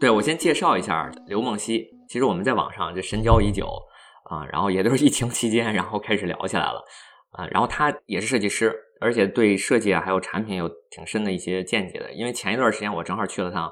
对我先介绍一下刘梦溪。其实我们在网上就深交已久啊，然后也都是 疫情期间，然后开始聊起来了啊。然后他也是设计师，而且对设计啊还有产品有挺深的一些见解的。因为前一段时间我正好去了趟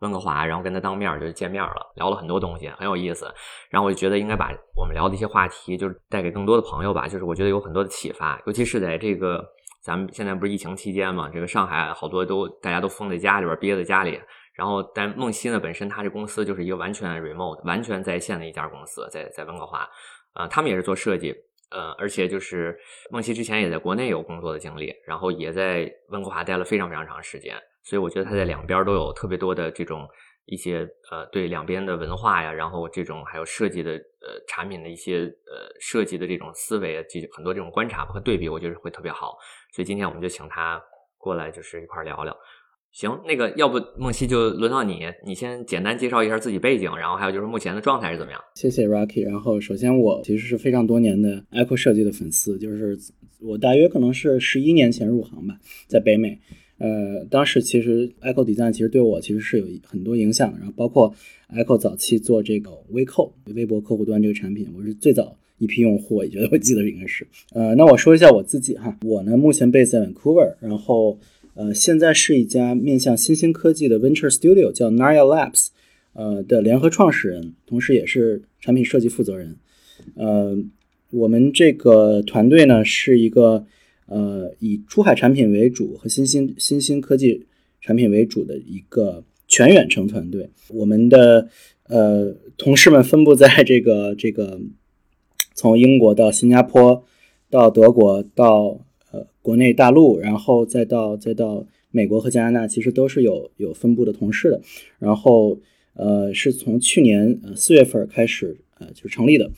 温哥华，然后跟他当面就见面了，聊了很多东西，很有意思。然后我就觉得应该把我们聊的一些话题，就是带给更多的朋友吧。就是我觉得有很多的启发，尤其是在这个咱们现在不是疫情期间嘛，这个上海好多都大家都封在家里边，憋在家里。然后，但梦溪呢，本身它这公司就是一个完全 remote、完全在线的一家公司，在在温哥华，呃，他们也是做设计，呃，而且就是梦溪之前也在国内有工作的经历，然后也在温哥华待了非常非常长时间，所以我觉得他在两边都有特别多的这种一些呃对两边的文化呀，然后这种还有设计的呃产品的一些呃设计的这种思维，这很多这种观察和对比，我觉得会特别好，所以今天我们就请他过来，就是一块聊聊。行，那个要不梦溪就轮到你，你先简单介绍一下自己背景，然后还有就是目前的状态是怎么样？谢谢 Rocky。然后首先我其实是非常多年的 Echo 设计的粉丝，就是我大约可能是十一年前入行吧，在北美。呃，当时其实 Echo Design 其实对我其实是有很多影响，然后包括 Echo 早期做这个微扣微博客户端这个产品，我是最早一批用户，我觉得我记得应该是。呃，那我说一下我自己哈，我呢目前 base 在 Vancouver，然后。呃，现在是一家面向新兴科技的 Venture Studio，叫 Naya Labs，呃的联合创始人，同时也是产品设计负责人。呃，我们这个团队呢是一个呃以出海产品为主和新兴新兴科技产品为主的一个全远程团队。我们的呃同事们分布在这个这个从英国到新加坡，到德国到。国内大陆，然后再到再到美国和加拿大，其实都是有有分布的同事的。然后，呃，是从去年四月份开始呃就成立的。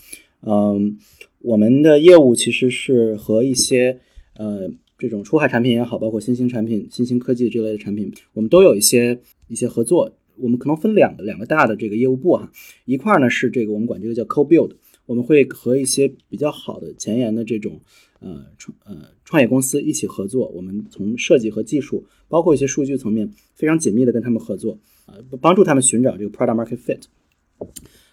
嗯，我们的业务其实是和一些呃这种出海产品也好，包括新兴产品、新兴科技这类的产品，我们都有一些一些合作。我们可能分两个两个大的这个业务部哈，一块呢是这个我们管这个叫 Co-Build，我们会和一些比较好的前沿的这种。呃创呃创业公司一起合作，我们从设计和技术，包括一些数据层面，非常紧密的跟他们合作，啊，帮助他们寻找这个 product market fit。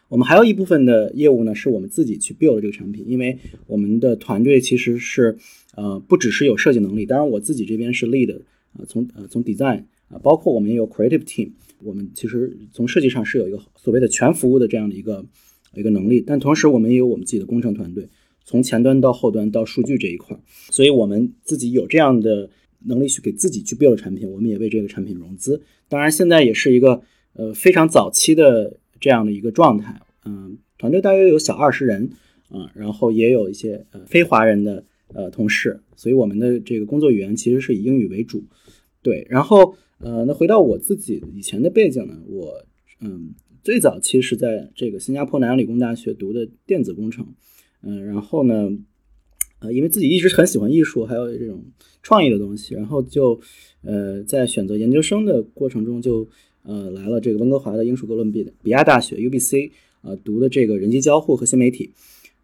我们还有一部分的业务呢，是我们自己去 build 这个产品，因为我们的团队其实是呃不只是有设计能力，当然我自己这边是 lead，啊从呃从 design 啊，包括我们也有 creative team，我们其实从设计上是有一个所谓的全服务的这样的一个一个能力，但同时我们也有我们自己的工程团队。从前端到后端到数据这一块，所以我们自己有这样的能力去给自己去 build 产品，我们也为这个产品融资。当然，现在也是一个呃非常早期的这样的一个状态。嗯，团队大约有小二十人啊，然后也有一些呃非华人的呃同事，所以我们的这个工作语言其实是以英语为主。对，然后呃，那回到我自己以前的背景呢，我嗯最早其实是在这个新加坡南洋理工大学读的电子工程。嗯，然后呢，呃，因为自己一直很喜欢艺术，还有这种创意的东西，然后就，呃，在选择研究生的过程中，就呃来了这个温哥华的英属哥伦比比亚大学 UBC，呃，读的这个人机交互和新媒体。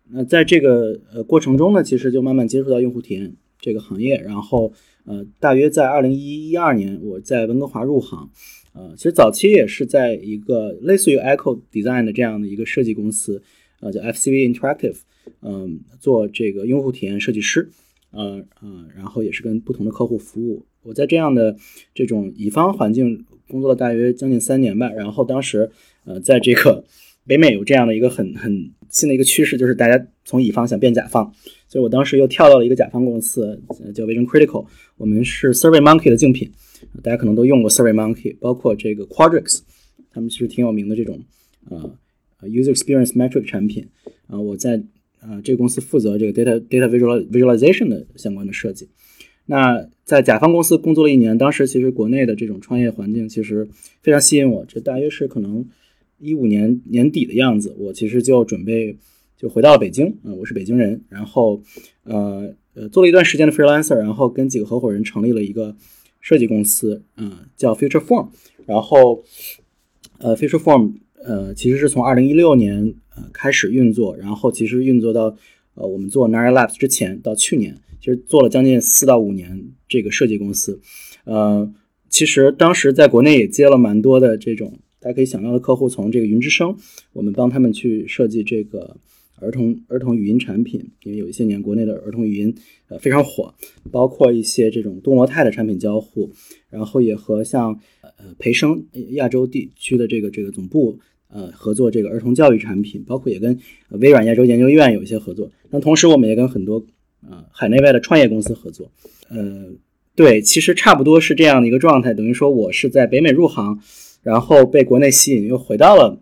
那在这个呃过程中呢，其实就慢慢接触到用户体验这个行业，然后呃，大约在二零一一二年，我在温哥华入行，呃，其实早期也是在一个类似于 Echo Design 的这样的一个设计公司，呃，叫 FCV Interactive。嗯，做这个用户体验设计师，呃呃，然后也是跟不同的客户服务。我在这样的这种乙方环境工作了大约将近三年吧。然后当时，呃，在这个北美有这样的一个很很新的一个趋势，就是大家从乙方想变甲方，所以我当时又跳到了一个甲方公司，叫 Vision Critical。我们是 Survey Monkey 的竞品，大家可能都用过 surf Monkey，包括这个 Quadrix，他们其实挺有名的这种呃 User Experience Metric 产品。啊，我在呃，这个公司负责这个 data data visual visualization 的相关的设计。那在甲方公司工作了一年，当时其实国内的这种创业环境其实非常吸引我。这大约是可能一五年年底的样子，我其实就准备就回到了北京。啊，我是北京人，然后呃呃做了一段时间的 freelancer，然后跟几个合伙人成立了一个设计公司，嗯，叫 Future Form。然后呃，Future Form 呃其实是从二零一六年。呃，开始运作，然后其实运作到，呃，我们做 Nara Labs 之前，到去年，其实做了将近四到五年这个设计公司。呃，其实当时在国内也接了蛮多的这种大家可以想到的客户，从这个云之声，我们帮他们去设计这个儿童儿童语音产品，因为有一些年国内的儿童语音呃非常火，包括一些这种多模态的产品交互，然后也和像呃培生亚洲地区的这个这个总部呃合作这个儿童教育产品，包括也跟微软亚洲研究院有一些合作。那同时我们也跟很多呃海内外的创业公司合作，呃对，其实差不多是这样的一个状态，等于说我是在北美入行。然后被国内吸引，又回到了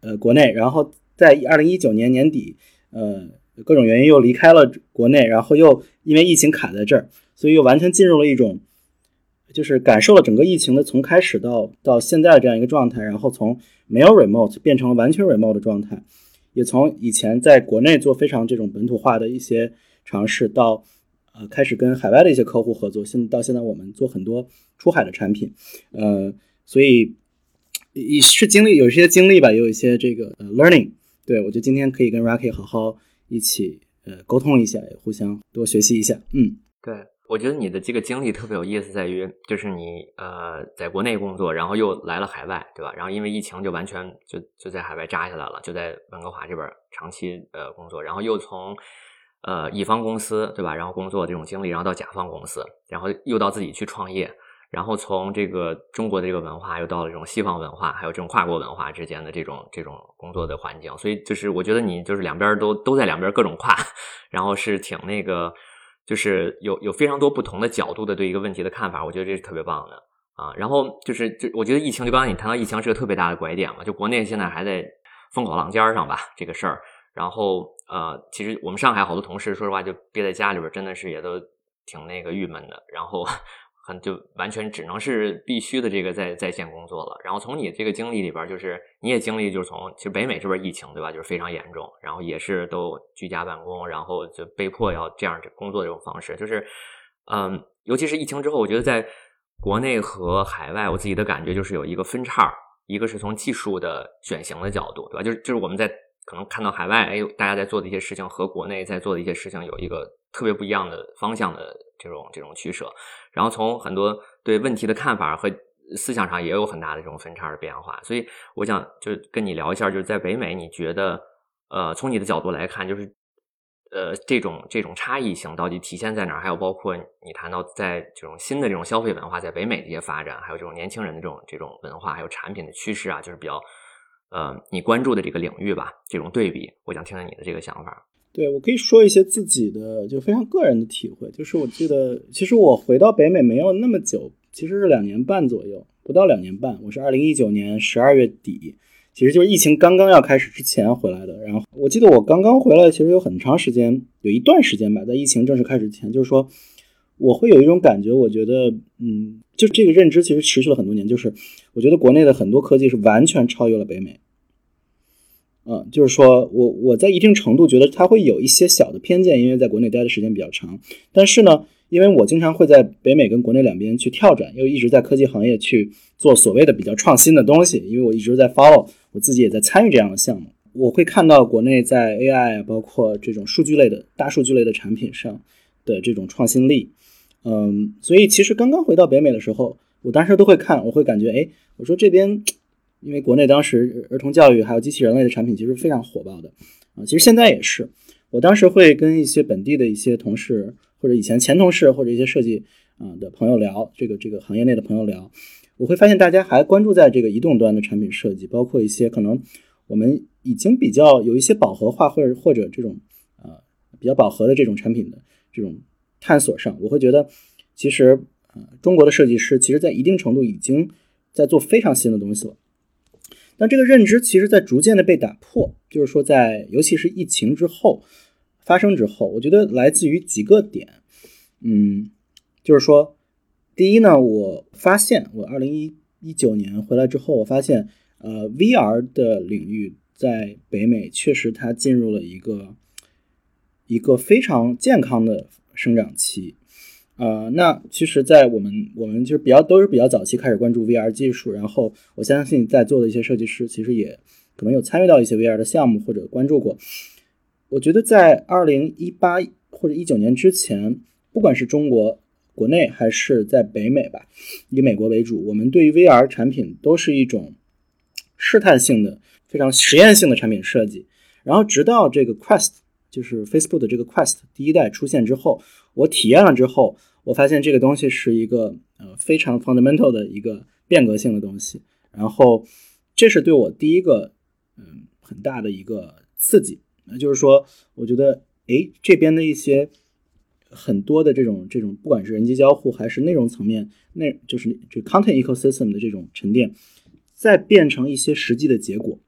呃国内，然后在二零一九年年底，呃各种原因又离开了国内，然后又因为疫情卡在这儿，所以又完全进入了一种，就是感受了整个疫情的从开始到到现在的这样一个状态，然后从没有 remote 变成了完全 remote 的状态，也从以前在国内做非常这种本土化的一些尝试，到呃开始跟海外的一些客户合作，现到现在我们做很多出海的产品，呃。所以，也是经历有一些经历吧，也有一些这个呃 learning。对我觉得今天可以跟 Rocky 好好一起呃沟通一下，互相多学习一下。嗯，对我觉得你的这个经历特别有意思，在于就是你呃在国内工作，然后又来了海外，对吧？然后因为疫情就完全就就在海外扎下来了，就在温哥华这边长期呃工作，然后又从呃乙方公司对吧，然后工作这种经历，然后到甲方公司，然后又到自己去创业。然后从这个中国的这个文化，又到了这种西方文化，还有这种跨国文化之间的这种这种工作的环境，所以就是我觉得你就是两边都都在两边各种跨，然后是挺那个，就是有有非常多不同的角度的对一个问题的看法，我觉得这是特别棒的啊。然后就是就我觉得疫情，就刚才你谈到疫情是个特别大的拐点嘛，就国内现在还在风口浪尖上吧这个事儿。然后呃，其实我们上海好多同事，说实话就憋在家里边，真的是也都挺那个郁闷的。然后。很就完全只能是必须的这个在在线工作了。然后从你这个经历里边，就是你也经历，就是从其实北美这边疫情对吧，就是非常严重，然后也是都居家办公，然后就被迫要这样工作这种方式。就是嗯，尤其是疫情之后，我觉得在国内和海外，我自己的感觉就是有一个分叉，一个是从技术的选型的角度，对吧？就是就是我们在可能看到海外，哎，大家在做的一些事情和国内在做的一些事情有一个特别不一样的方向的。这种这种取舍，然后从很多对问题的看法和思想上也有很大的这种分叉的变化，所以我想就跟你聊一下，就是在北美，你觉得呃，从你的角度来看，就是呃，这种这种差异性到底体现在哪儿？还有包括你谈到在这种新的这种消费文化在北美的一些发展，还有这种年轻人的这种这种文化，还有产品的趋势啊，就是比较呃，你关注的这个领域吧，这种对比，我想听听你的这个想法。对，我可以说一些自己的就非常个人的体会，就是我记得，其实我回到北美没有那么久，其实是两年半左右，不到两年半。我是二零一九年十二月底，其实就是疫情刚刚要开始之前回来的。然后我记得我刚刚回来，其实有很长时间，有一段时间吧，在疫情正式开始前，就是说我会有一种感觉，我觉得，嗯，就这个认知其实持续了很多年，就是我觉得国内的很多科技是完全超越了北美。嗯，就是说我我在一定程度觉得它会有一些小的偏见，因为在国内待的时间比较长。但是呢，因为我经常会在北美跟国内两边去跳转，又一直在科技行业去做所谓的比较创新的东西。因为我一直在 follow，我自己也在参与这样的项目。我会看到国内在 AI 包括这种数据类的大数据类的产品上的这种创新力。嗯，所以其实刚刚回到北美的时候，我当时都会看，我会感觉，哎，我说这边。因为国内当时儿童教育还有机器人类的产品其实非常火爆的啊，其实现在也是。我当时会跟一些本地的一些同事，或者以前前同事，或者一些设计啊的朋友聊这个这个行业内的朋友聊，我会发现大家还关注在这个移动端的产品设计，包括一些可能我们已经比较有一些饱和化或者或者这种呃比较饱和的这种产品的这种探索上，我会觉得其实呃中国的设计师其实在一定程度已经在做非常新的东西了。但这个认知其实，在逐渐的被打破，就是说，在尤其是疫情之后发生之后，我觉得来自于几个点，嗯，就是说，第一呢，我发现我二零一一九年回来之后，我发现，呃，VR 的领域在北美确实它进入了一个一个非常健康的生长期。呃，那其实，在我们我们就是比较都是比较早期开始关注 VR 技术，然后我相信在座的一些设计师其实也可能有参与到一些 VR 的项目或者关注过。我觉得在二零一八或者一九年之前，不管是中国国内还是在北美吧，以美国为主，我们对于 VR 产品都是一种试探性的、非常实验性的产品设计。然后直到这个 Quest，就是 Facebook 的这个 Quest 第一代出现之后，我体验了之后，我发现这个东西是一个呃非常 fundamental 的一个变革性的东西。然后这是对我第一个嗯很大的一个刺激，那就是说，我觉得哎这边的一些。很多的这种这种，不管是人机交互还是内容层面，那就是这 content ecosystem 的这种沉淀，再变成一些实际的结果，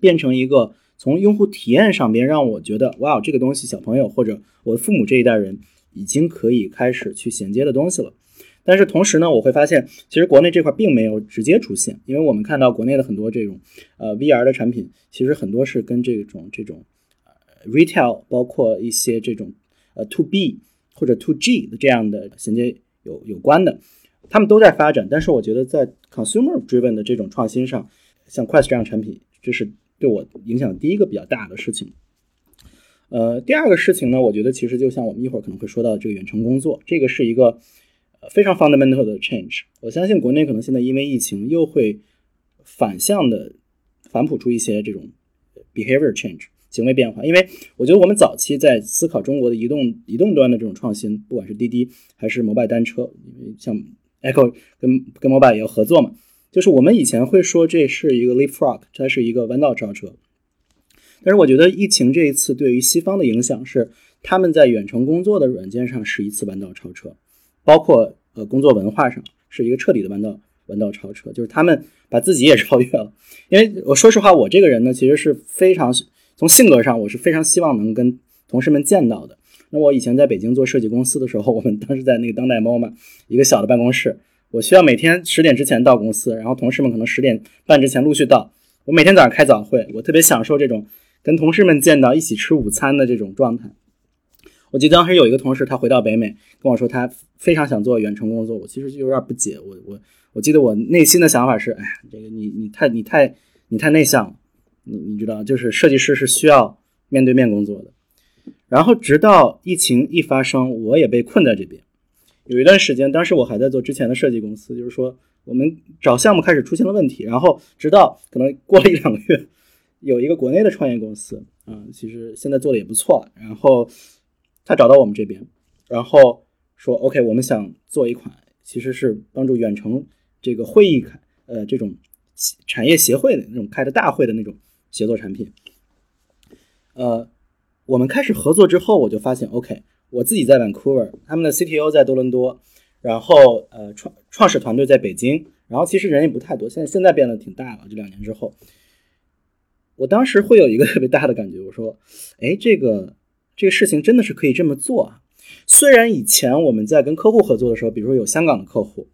变成一个从用户体验上边让我觉得，哇，这个东西小朋友或者我的父母这一代人已经可以开始去衔接的东西了。但是同时呢，我会发现，其实国内这块并没有直接出现，因为我们看到国内的很多这种呃 VR 的产品，其实很多是跟这种这种呃 retail，包括一些这种。呃，to B 或者 to G 的这样的衔接有有关的，他们都在发展。但是我觉得在 consumer driven 的这种创新上，像 Quest 这样产品，这是对我影响第一个比较大的事情。呃，第二个事情呢，我觉得其实就像我们一会儿可能会说到这个远程工作，这个是一个非常 fundamental 的 change。我相信国内可能现在因为疫情又会反向的反哺出一些这种 behavior change。行为变化，因为我觉得我们早期在思考中国的移动移动端的这种创新，不管是滴滴还是摩拜单车，因为像 Echo 跟跟摩拜也要合作嘛，就是我们以前会说这是一个 leapfrog，它是一个弯道超车。但是我觉得疫情这一次对于西方的影响是，他们在远程工作的软件上是一次弯道超车，包括呃工作文化上是一个彻底的弯道弯道超车，就是他们把自己也超越了。因为我说实话，我这个人呢，其实是非常。从性格上，我是非常希望能跟同事们见到的。那我以前在北京做设计公司的时候，我们当时在那个当代 MoMA 一个小的办公室，我需要每天十点之前到公司，然后同事们可能十点半之前陆续到。我每天早上开早会，我特别享受这种跟同事们见到、一起吃午餐的这种状态。我记得当时有一个同事，他回到北美跟我说，他非常想做远程工作。我其实就有点不解，我我我记得我内心的想法是，哎呀，这个你你太你太你太内向。你你知道，就是设计师是需要面对面工作的。然后直到疫情一发生，我也被困在这边。有一段时间，当时我还在做之前的设计公司，就是说我们找项目开始出现了问题。然后直到可能过了一两个月，有一个国内的创业公司，啊，其实现在做的也不错。然后他找到我们这边，然后说 OK，我们想做一款，其实是帮助远程这个会议开，呃，这种产业协会的那种开的大会的那种。协作产品，呃，我们开始合作之后，我就发现，OK，我自己在 Vancouver，他们的 CTO 在多伦多，然后呃创创始团队在北京，然后其实人也不太多，现在现在变得挺大了。这两年之后，我当时会有一个特别大的感觉，我说，哎，这个这个事情真的是可以这么做啊！虽然以前我们在跟客户合作的时候，比如说有香港的客户，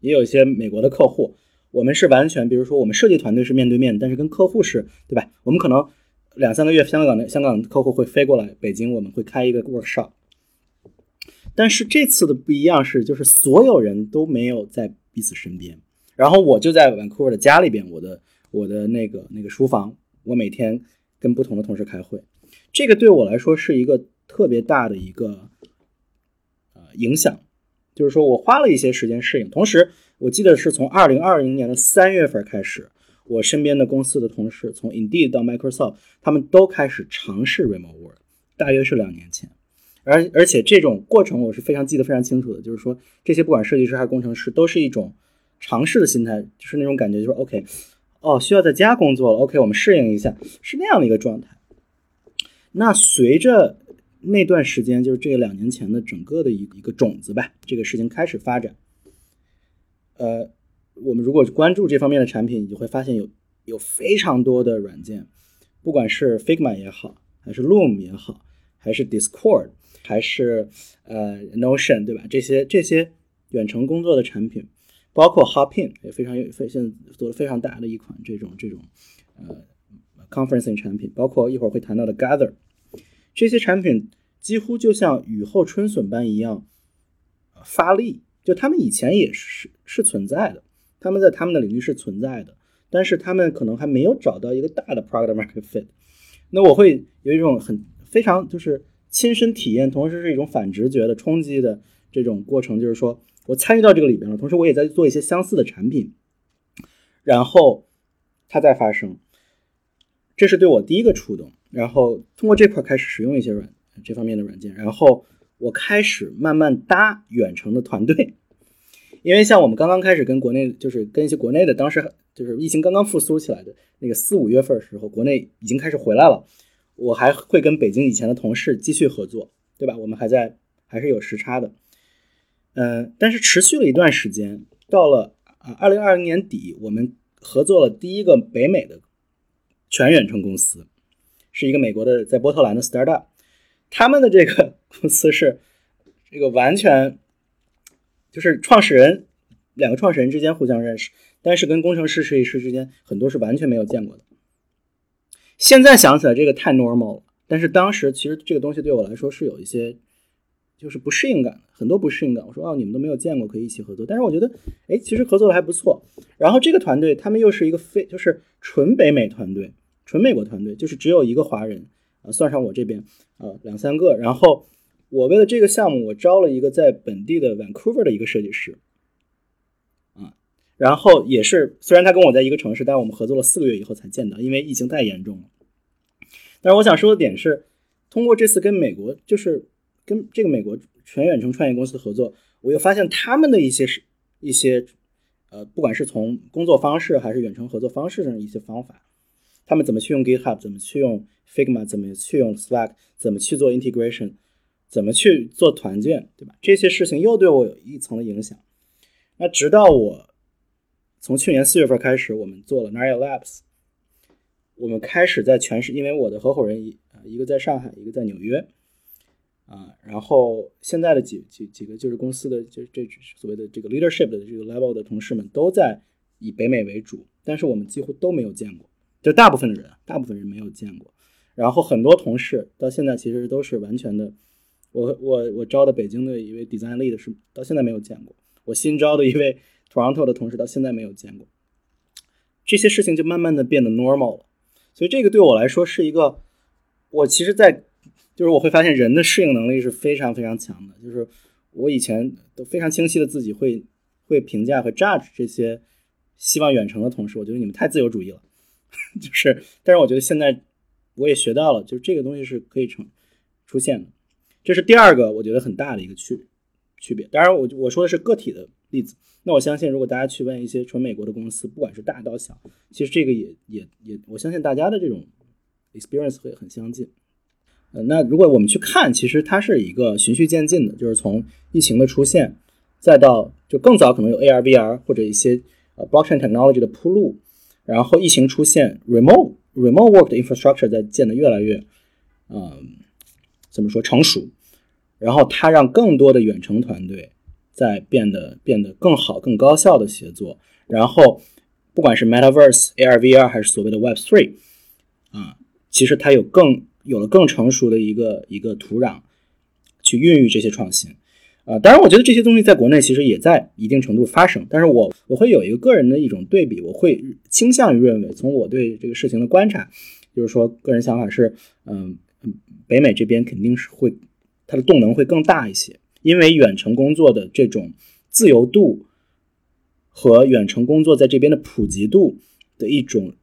也有一些美国的客户。我们是完全，比如说我们设计团队是面对面，但是跟客户是对吧？我们可能两三个月，香港的香港的客户会飞过来北京，我们会开一个 workshop。但是这次的不一样是，就是所有人都没有在彼此身边，然后我就在 Vancouver 的家里边，我的我的那个那个书房，我每天跟不同的同事开会，这个对我来说是一个特别大的一个呃影响，就是说我花了一些时间适应，同时。我记得是从二零二零年的三月份开始，我身边的公司的同事，从 Indeed 到 Microsoft，他们都开始尝试 Remote Work，大约是两年前。而而且这种过程我是非常记得非常清楚的，就是说这些不管设计师还是工程师，都是一种尝试的心态，就是那种感觉，就是 OK，哦，需要在家工作了，OK，我们适应一下，是那样的一个状态。那随着那段时间，就是这两年前的整个的一一个种子吧，这个事情开始发展。呃，我们如果关注这方面的产品，你就会发现有有非常多的软件，不管是 Figma 也好，还是 Loom 也好，还是 Discord，还是呃 Notion，对吧？这些这些远程工作的产品，包括 Hopin 也非常有，非现在做的非常大的一款这种这种呃 conferencing 产品，包括一会儿会谈到的 Gather，这些产品几乎就像雨后春笋般一样发力。就他们以前也是是存在的，他们在他们的领域是存在的，但是他们可能还没有找到一个大的 product market fit。那我会有一种很非常就是亲身体验，同时是一种反直觉的冲击的这种过程，就是说我参与到这个里边了，同时我也在做一些相似的产品，然后它在发生，这是对我第一个触动。然后通过这块开始使用一些软这方面的软件，然后我开始慢慢搭远程的团队，因为像我们刚刚开始跟国内，就是跟一些国内的，当时就是疫情刚刚复苏起来的那个四五月份时候，国内已经开始回来了，我还会跟北京以前的同事继续合作，对吧？我们还在还是有时差的，嗯，但是持续了一段时间，到了啊二零二零年底，我们合作了第一个北美的全远程公司。是一个美国的在波特兰的 startup，他们的这个 公司是这个完全就是创始人两个创始人之间互相认识，但是跟工程师设计师之间很多是完全没有见过的。现在想起来这个太 normal 了，但是当时其实这个东西对我来说是有一些就是不适应感，很多不适应感。我说哦，你们都没有见过，可以一起合作，但是我觉得哎，其实合作的还不错。然后这个团队他们又是一个非就是纯北美团队。纯美国团队就是只有一个华人，啊，算上我这边，啊，两三个。然后我为了这个项目，我招了一个在本地的 Vancouver 的一个设计师，然后也是虽然他跟我在一个城市，但我们合作了四个月以后才见到，因为疫情太严重了。但是我想说的点是，通过这次跟美国，就是跟这个美国全远程创业公司的合作，我又发现他们的一些是一些，呃，不管是从工作方式还是远程合作方式上的一些方法。他们怎么去用 GitHub，怎么去用 Figma，怎么去用 Slack，怎么去做 integration，怎么去做团建，对吧？这些事情又对我有一层的影响。那直到我从去年四月份开始，我们做了 Naya Labs，我们开始在全市，因为我的合伙人一啊一个在上海，一个在纽约，啊，然后现在的几几几个就是公司的就是这所谓的这个 leadership 的这个 level 的同事们都在以北美为主，但是我们几乎都没有见过。就大部分的人，大部分人没有见过，然后很多同事到现在其实都是完全的，我我我招的北京的一位 design lead 是到现在没有见过，我新招的一位 Toronto 的同事到现在没有见过，这些事情就慢慢的变得 normal 了，所以这个对我来说是一个，我其实，在就是我会发现人的适应能力是非常非常强的，就是我以前都非常清晰的自己会会评价和 judge 这些希望远程的同事，我觉得你们太自由主义了。就是，但是我觉得现在我也学到了，就是这个东西是可以成出现的，这是第二个我觉得很大的一个区区别。当然，我我说的是个体的例子。那我相信，如果大家去问一些纯美国的公司，不管是大到小，其实这个也也也，我相信大家的这种 experience 会很相近。呃，那如果我们去看，其实它是一个循序渐进的，就是从疫情的出现，再到就更早可能有 AR、VR 或者一些呃 blockchain technology 的铺路。然后疫情出现，remote remote work 的 infrastructure 在建的越来越，嗯，怎么说成熟？然后它让更多的远程团队在变得变得更好、更高效的协作。然后不管是 metaverse、AR、VR 还是所谓的 Web Three，啊，其实它有更有了更成熟的一个一个土壤去孕育这些创新。啊，当然，我觉得这些东西在国内其实也在一定程度发生，但是我我会有一个个人的一种对比，我会倾向于认为，从我对这个事情的观察，就是说，个人想法是，嗯嗯，北美这边肯定是会它的动能会更大一些，因为远程工作的这种自由度和远程工作在这边的普及度的一种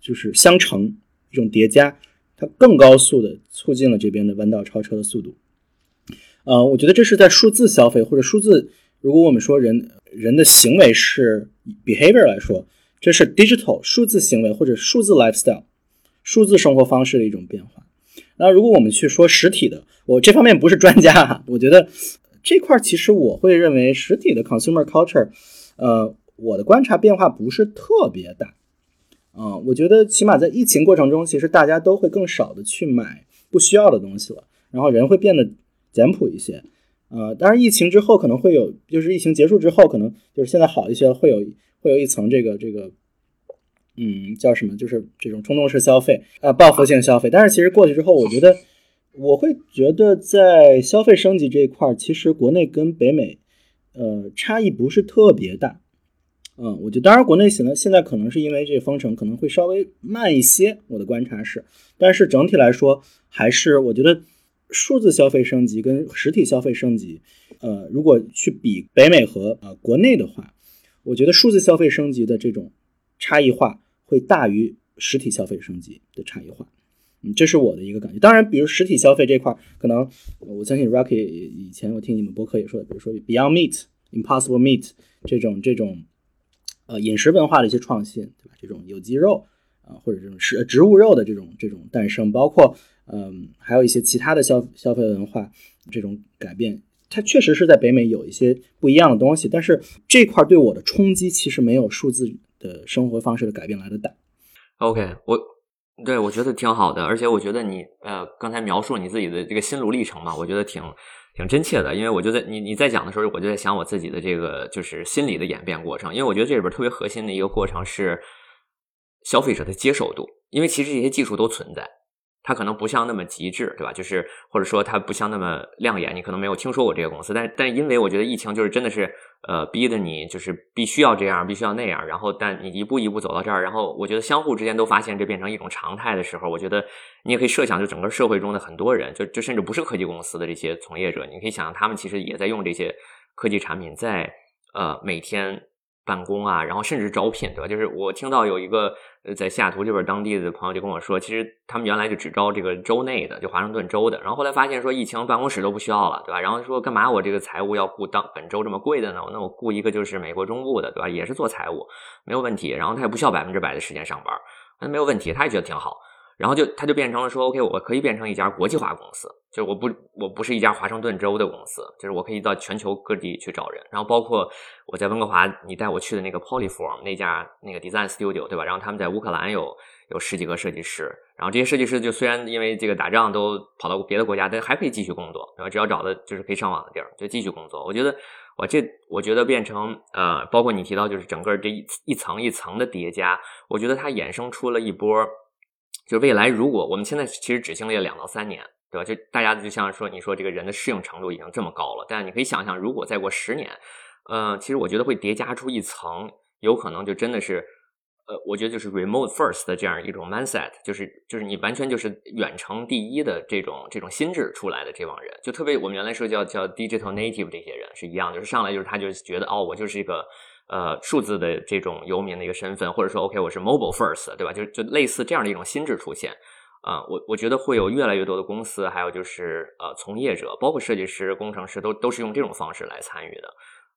就是相乘一种叠加，它更高速的促进了这边的弯道超车的速度。呃，我觉得这是在数字消费或者数字，如果我们说人人的行为是 behavior 来说，这是 digital 数字行为或者数字 lifestyle 数字生活方式的一种变化。那如果我们去说实体的，我这方面不是专家哈，我觉得这块其实我会认为实体的 consumer culture，呃，我的观察变化不是特别大。啊，我觉得起码在疫情过程中，其实大家都会更少的去买不需要的东西了，然后人会变得。简朴一些，呃，当然疫情之后可能会有，就是疫情结束之后，可能就是现在好一些了，会有会有一层这个这个，嗯，叫什么？就是这种冲动式消费，呃，报复性消费。但是其实过去之后，我觉得我会觉得在消费升级这一块，其实国内跟北美，呃，差异不是特别大。嗯，我觉得当然国内现在现在可能是因为这个封城可能会稍微慢一些，我的观察是，但是整体来说还是我觉得。数字消费升级跟实体消费升级，呃，如果去比北美和呃国内的话，我觉得数字消费升级的这种差异化会大于实体消费升级的差异化。嗯，这是我的一个感觉。当然，比如实体消费这块，可能我相信 Rocky 以前我听你们播客也说，比如说 Beyond Meat、Impossible Meat 这种这种呃饮食文化的一些创新，对吧？这种有机肉啊，或者这种食植物肉的这种这种诞生，包括嗯还有一些其他的消消费文化这种改变，它确实是在北美有一些不一样的东西，但是这块对我的冲击其实没有数字的生活方式的改变来的大。OK，我。对，我觉得挺好的，而且我觉得你呃刚才描述你自己的这个心路历程嘛，我觉得挺挺真切的。因为我觉得你你在讲的时候，我就在想我自己的这个就是心理的演变过程。因为我觉得这里边特别核心的一个过程是消费者的接受度，因为其实这些技术都存在。它可能不像那么极致，对吧？就是或者说它不像那么亮眼，你可能没有听说过这个公司。但但因为我觉得疫情就是真的是呃逼的你就是必须要这样，必须要那样。然后但你一步一步走到这儿，然后我觉得相互之间都发现这变成一种常态的时候，我觉得你也可以设想，就整个社会中的很多人，就就甚至不是科技公司的这些从业者，你可以想象他们其实也在用这些科技产品，在呃每天。办公啊，然后甚至招聘，对吧？就是我听到有一个，在西雅图这边当地的朋友就跟我说，其实他们原来就只招这个州内的，就华盛顿州的。然后后来发现说，疫情办公室都不需要了，对吧？然后说干嘛我这个财务要雇当本州这么贵的呢？那我雇一个就是美国中部的，对吧？也是做财务，没有问题。然后他也不需要百分之百的时间上班，那没有问题，他也觉得挺好。然后就他就变成了说，OK，我可以变成一家国际化公司，就是我不我不是一家华盛顿州的公司，就是我可以到全球各地去找人。然后包括我在温哥华，你带我去的那个 Polyform 那家那个 Design Studio，对吧？然后他们在乌克兰有有十几个设计师，然后这些设计师就虽然因为这个打仗都跑到别的国家，但还可以继续工作，对吧？只要找的就是可以上网的地儿，就继续工作。我觉得我这我觉得变成呃，包括你提到就是整个这一一层一层的叠加，我觉得它衍生出了一波。就未来，如果我们现在其实只经历了两到三年，对吧？就大家就像说，你说这个人的适应程度已经这么高了，但你可以想象，如果再过十年，呃，其实我觉得会叠加出一层，有可能就真的是，呃，我觉得就是 remote first 的这样一种 mindset，就是就是你完全就是远程第一的这种这种心智出来的这帮人，就特别我们原来说叫叫 digital native 这些人是一样，就是上来就是他就觉得哦，我就是一个。呃，数字的这种游民的一个身份，或者说，OK，我是 mobile first，对吧？就就类似这样的一种心智出现啊，我我觉得会有越来越多的公司，还有就是呃，从业者，包括设计师、工程师，都都是用这种方式来参与的。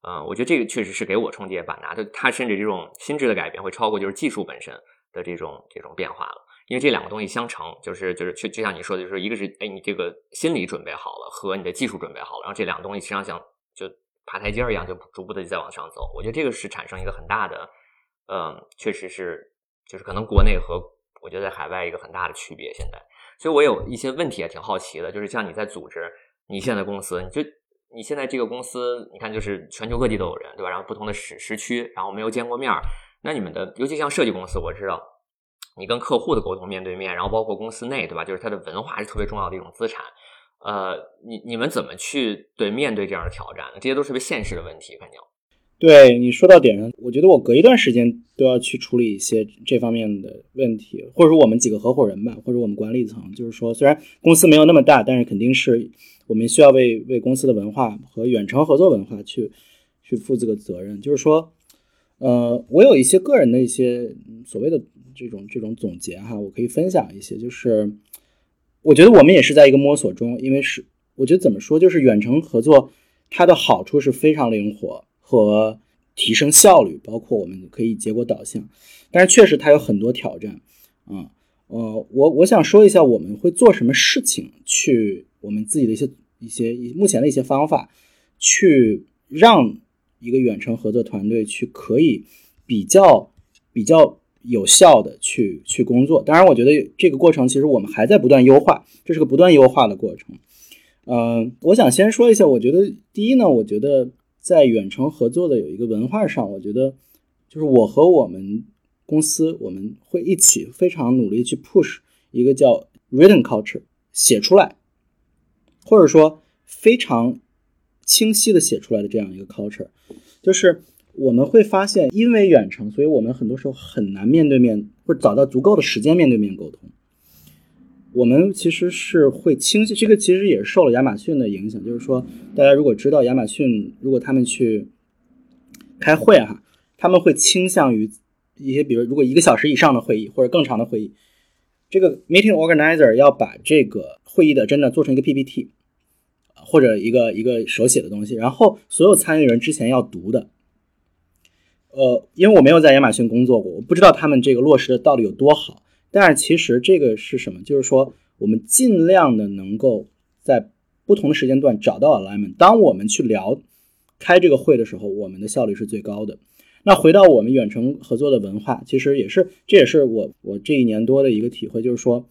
嗯，我觉得这个确实是给我冲击也蛮大的，他甚至这种心智的改变会超过就是技术本身的这种这种变化了，因为这两个东西相乘，就是就是就就像你说的，就是一个是哎，你这个心理准备好了，和你的技术准备好了，然后这两个东西实际上像就。爬台阶儿一样，就逐步的再往上走。我觉得这个是产生一个很大的，嗯，确实是，就是可能国内和我觉得在海外一个很大的区别。现在，所以我有一些问题也挺好奇的，就是像你在组织你现在公司，你就你现在这个公司，你看就是全球各地都有人，对吧？然后不同的时时区，然后没有见过面儿，那你们的，尤其像设计公司，我知道你跟客户的沟通面对面，然后包括公司内，对吧？就是它的文化是特别重要的一种资产。呃，你你们怎么去对面对这样的挑战呢？这些都是个现实的问题，肯定。对你说到点上，我觉得我隔一段时间都要去处理一些这方面的问题，或者说我们几个合伙人吧，或者我们管理层，就是说，虽然公司没有那么大，但是肯定是我们需要为为公司的文化和远程合作文化去去负这个责任。就是说，呃，我有一些个人的一些所谓的这种这种总结哈，我可以分享一些，就是。我觉得我们也是在一个摸索中，因为是我觉得怎么说，就是远程合作，它的好处是非常灵活和提升效率，包括我们可以结果导向，但是确实它有很多挑战，啊，呃，我我想说一下我们会做什么事情，去我们自己的一些一些目前的一些方法，去让一个远程合作团队去可以比较比较。有效的去去工作，当然，我觉得这个过程其实我们还在不断优化，这是个不断优化的过程。嗯，我想先说一下，我觉得第一呢，我觉得在远程合作的有一个文化上，我觉得就是我和我们公司我们会一起非常努力去 push 一个叫 written culture 写出来，或者说非常清晰的写出来的这样一个 culture，就是。我们会发现，因为远程，所以我们很多时候很难面对面，或者找到足够的时间面对面沟通。我们其实是会倾向这个，其实也是受了亚马逊的影响。就是说，大家如果知道亚马逊，如果他们去开会哈，他们会倾向于一些，比如如果一个小时以上的会议或者更长的会议，这个 meeting organizer 要把这个会议的真的做成一个 PPT，或者一个一个手写的东西，然后所有参与人之前要读的。呃，因为我没有在亚马逊工作过，我不知道他们这个落实的到底有多好。但是其实这个是什么？就是说我们尽量的能够在不同的时间段找到 alignment。当我们去聊开这个会的时候，我们的效率是最高的。那回到我们远程合作的文化，其实也是，这也是我我这一年多的一个体会，就是说，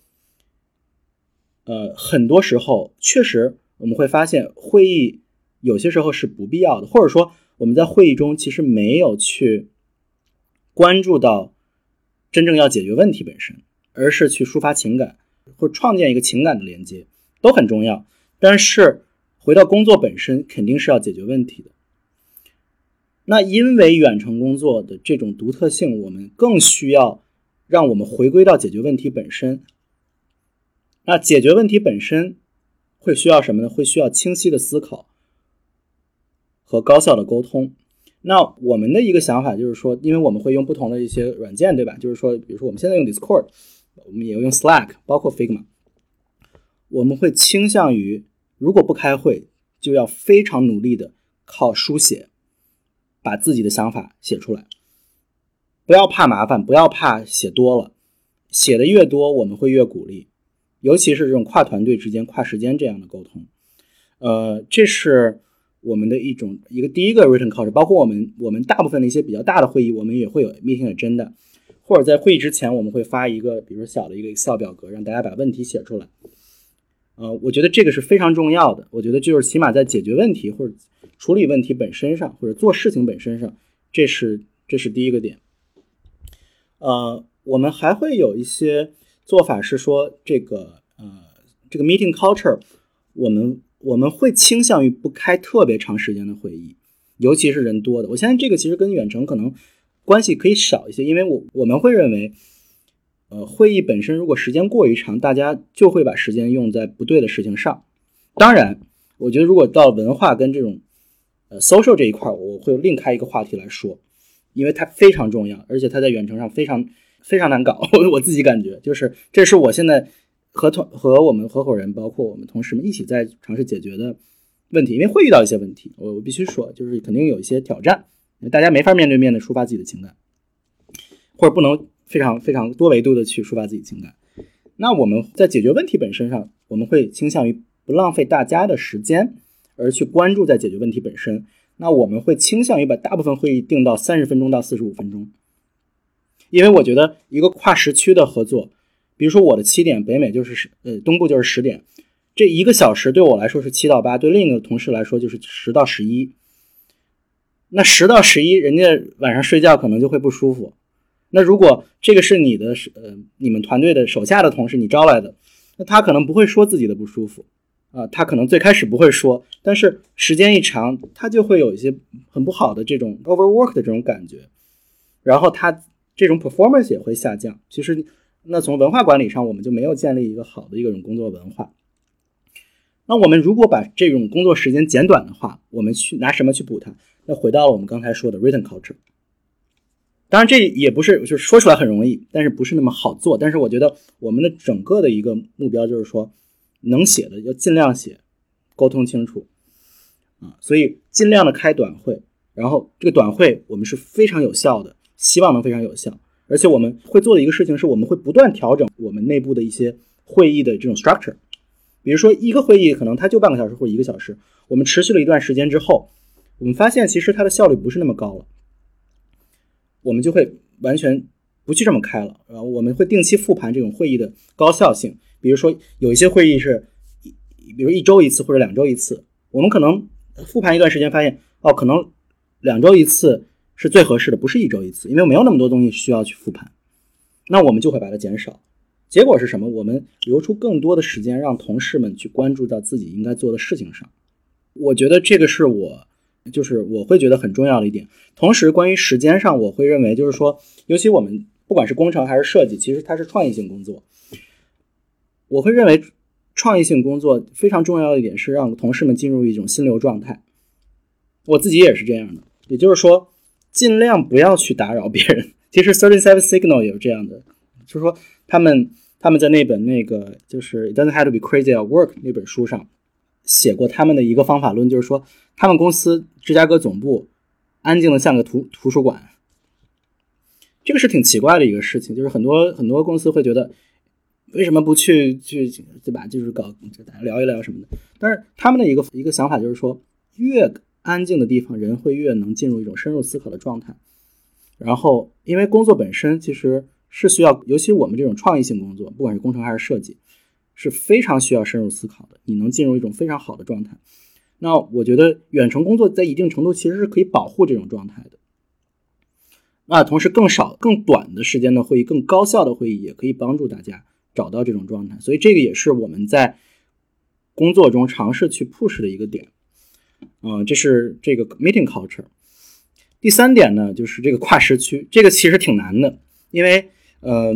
呃，很多时候确实我们会发现会议有些时候是不必要的，或者说我们在会议中其实没有去关注到真正要解决问题本身，而是去抒发情感或创建一个情感的连接，都很重要。但是回到工作本身，肯定是要解决问题的。那因为远程工作的这种独特性，我们更需要让我们回归到解决问题本身。那解决问题本身会需要什么呢？会需要清晰的思考和高效的沟通。那我们的一个想法就是说，因为我们会用不同的一些软件，对吧？就是说，比如说我们现在用 Discord，我们也用 Slack，包括 Figma，我们会倾向于，如果不开会，就要非常努力的靠书写。把自己的想法写出来，不要怕麻烦，不要怕写多了，写的越多，我们会越鼓励，尤其是这种跨团队之间、跨时间这样的沟通。呃，这是我们的一种一个第一个 written culture，包括我们我们大部分的一些比较大的会议，我们也会有 meeting 的真的，或者在会议之前，我们会发一个比如说小的一个 Excel 表格，让大家把问题写出来。呃，我觉得这个是非常重要的，我觉得就是起码在解决问题或者。处理问题本身上，或者做事情本身上，这是这是第一个点。呃，我们还会有一些做法是说，这个呃，这个 meeting culture，我们我们会倾向于不开特别长时间的会议，尤其是人多的。我相信这个其实跟远程可能关系可以少一些，因为我我们会认为，呃，会议本身如果时间过于长，大家就会把时间用在不对的事情上。当然，我觉得如果到文化跟这种呃，social 这一块我会另开一个话题来说，因为它非常重要，而且它在远程上非常非常难搞。我自己感觉，就是这是我现在和同和我们合伙人，包括我们同事们一起在尝试解决的问题，因为会遇到一些问题，我我必须说，就是肯定有一些挑战，大家没法面对面的抒发自己的情感，或者不能非常非常多维度的去抒发自己情感。那我们在解决问题本身上，我们会倾向于不浪费大家的时间。而去关注在解决问题本身，那我们会倾向于把大部分会议定到三十分钟到四十五分钟，因为我觉得一个跨时区的合作，比如说我的七点，北美就是十，呃，东部就是十点，这一个小时对我来说是七到八，对另一个同事来说就是十到十一。那十到十一，人家晚上睡觉可能就会不舒服。那如果这个是你的，呃，你们团队的手下的同事，你招来的，那他可能不会说自己的不舒服。啊，他可能最开始不会说，但是时间一长，他就会有一些很不好的这种 overwork 的这种感觉，然后他这种 performance 也会下降。其实，那从文化管理上，我们就没有建立一个好的一种工作文化。那我们如果把这种工作时间减短的话，我们去拿什么去补它？那回到了我们刚才说的 written culture。当然，这也不是就是说出来很容易，但是不是那么好做。但是我觉得我们的整个的一个目标就是说。能写的要尽量写，沟通清楚，啊，所以尽量的开短会，然后这个短会我们是非常有效的，希望能非常有效，而且我们会做的一个事情是我们会不断调整我们内部的一些会议的这种 structure，比如说一个会议可能它就半个小时或一个小时，我们持续了一段时间之后，我们发现其实它的效率不是那么高了，我们就会完全不去这么开了，然后我们会定期复盘这种会议的高效性。比如说，有一些会议是，比如一周一次或者两周一次，我们可能复盘一段时间，发现哦，可能两周一次是最合适的，不是一周一次，因为没有那么多东西需要去复盘，那我们就会把它减少。结果是什么？我们留出更多的时间，让同事们去关注到自己应该做的事情上。我觉得这个是我，就是我会觉得很重要的一点。同时，关于时间上，我会认为就是说，尤其我们不管是工程还是设计，其实它是创意性工作。我会认为，创意性工作非常重要的一点是让同事们进入一种心流状态。我自己也是这样的，也就是说，尽量不要去打扰别人，其实 Thirty Seven Signal 也是这样的，就是说他们他们在那本那个就是 It Doesn't Have to Be Crazy at Work 那本书上写过他们的一个方法论，就是说他们公司芝加哥总部安静的像个图图书馆。这个是挺奇怪的一个事情，就是很多很多公司会觉得，为什么不去去对吧？就是搞大家聊一聊什么的。但是他们的一个一个想法就是说，越安静的地方，人会越能进入一种深入思考的状态。然后，因为工作本身其实是需要，尤其我们这种创意性工作，不管是工程还是设计，是非常需要深入思考的。你能进入一种非常好的状态。那我觉得远程工作在一定程度其实是可以保护这种状态的。那同时，更少、更短的时间的会议，更高效的会议，也可以帮助大家找到这种状态。所以，这个也是我们在工作中尝试去 push 的一个点。嗯，这是这个 meeting culture。第三点呢，就是这个跨时区，这个其实挺难的，因为呃，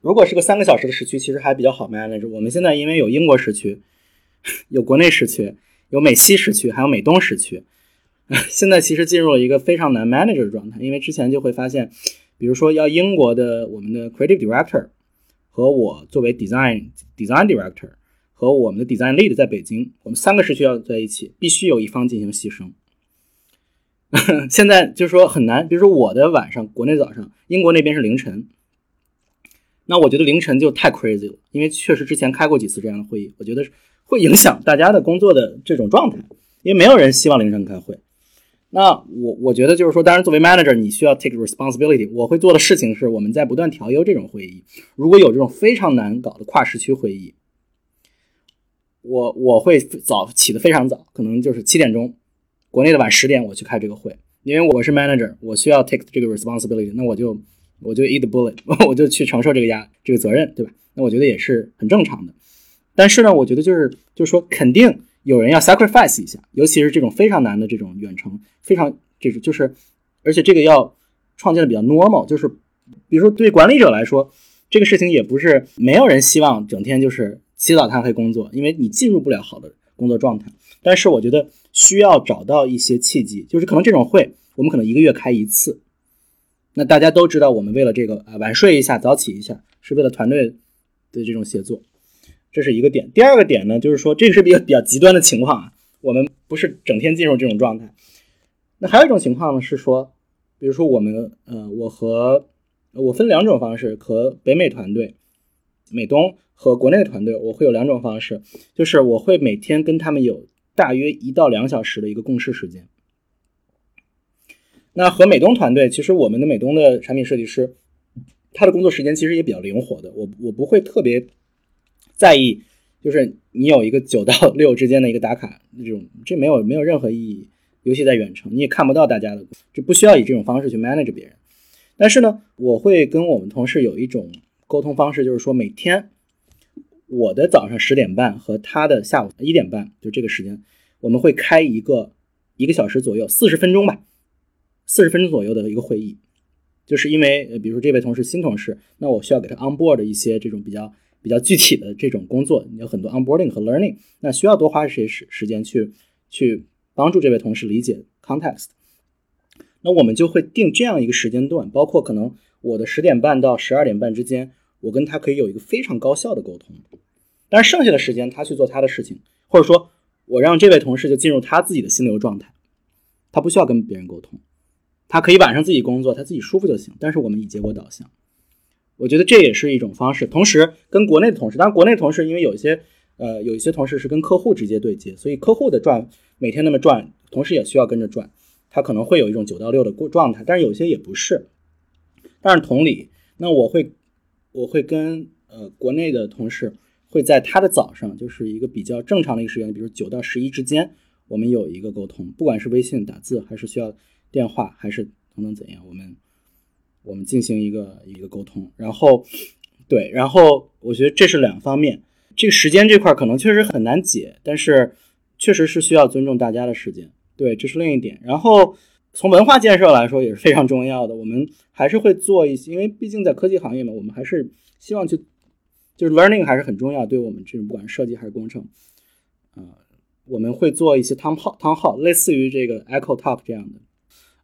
如果是个三个小时的时区，其实还比较好 manage。我们现在因为有英国时区，有国内时区，有美西时区，还有美东时区。现在其实进入了一个非常难 manage 的状态，因为之前就会发现，比如说要英国的我们的 creative director 和我作为 design design director 和我们的 design lead 在北京，我们三个时区要在一起，必须有一方进行牺牲。现在就是说很难，比如说我的晚上，国内早上，英国那边是凌晨，那我觉得凌晨就太 crazy 了，因为确实之前开过几次这样的会议，我觉得会影响大家的工作的这种状态，因为没有人希望凌晨开会。那我我觉得就是说，当然作为 manager，你需要 take responsibility。我会做的事情是，我们在不断调优这种会议。如果有这种非常难搞的跨时区会议，我我会早起的非常早，可能就是七点钟，国内的晚十点我去开这个会，因为我是 manager，我需要 take 这个 responsibility。那我就我就 eat the bullet，我就去承受这个压这个责任，对吧？那我觉得也是很正常的。但是呢，我觉得就是就是说肯定。有人要 sacrifice 一下，尤其是这种非常难的这种远程，非常这种就是，而且这个要创建的比较 normal，就是比如说对管理者来说，这个事情也不是没有人希望整天就是起早贪黑工作，因为你进入不了好的工作状态。但是我觉得需要找到一些契机，就是可能这种会我们可能一个月开一次，那大家都知道我们为了这个啊晚睡一下早起一下，是为了团队的这种协作。这是一个点，第二个点呢，就是说这个是比较比较极端的情况啊，我们不是整天进入这种状态。那还有一种情况呢，是说，比如说我们呃，我和我分两种方式，和北美团队、美东和国内的团队，我会有两种方式，就是我会每天跟他们有大约一到两小时的一个共事时间。那和美东团队，其实我们的美东的产品设计师，他的工作时间其实也比较灵活的，我我不会特别。在意，就是你有一个九到六之间的一个打卡这种，这没有没有任何意义。尤其在远程，你也看不到大家的，就不需要以这种方式去 manage 别人。但是呢，我会跟我们同事有一种沟通方式，就是说每天我的早上十点半和他的下午一点半，就这个时间，我们会开一个一个小时左右，四十分钟吧，四十分钟左右的一个会议。就是因为，比如说这位同事新同事，那我需要给他 on board 一些这种比较。比较具体的这种工作，有很多 onboarding 和 learning，那需要多花一些时时间去去帮助这位同事理解 context。那我们就会定这样一个时间段，包括可能我的十点半到十二点半之间，我跟他可以有一个非常高效的沟通。但是剩下的时间他去做他的事情，或者说我让这位同事就进入他自己的心流状态，他不需要跟别人沟通，他可以晚上自己工作，他自己舒服就行。但是我们以结果导向。我觉得这也是一种方式，同时跟国内的同事，当然国内同事因为有一些，呃，有一些同事是跟客户直接对接，所以客户的转每天那么转，同时也需要跟着转，他可能会有一种九到六的过状态，但是有些也不是。但是同理，那我会我会跟呃国内的同事会在他的早上，就是一个比较正常的一个时间，比如九到十一之间，我们有一个沟通，不管是微信打字，还是需要电话，还是等等怎样，我们。我们进行一个一个沟通，然后，对，然后我觉得这是两方面。这个时间这块可能确实很难解，但是确实是需要尊重大家的时间。对，这是另一点。然后从文化建设来说也是非常重要的。我们还是会做一些，因为毕竟在科技行业嘛，我们还是希望去，就是 learning 还是很重要。对我们这种不管设计还是工程，呃，我们会做一些 town hall town hall，类似于这个 echo talk 这样的。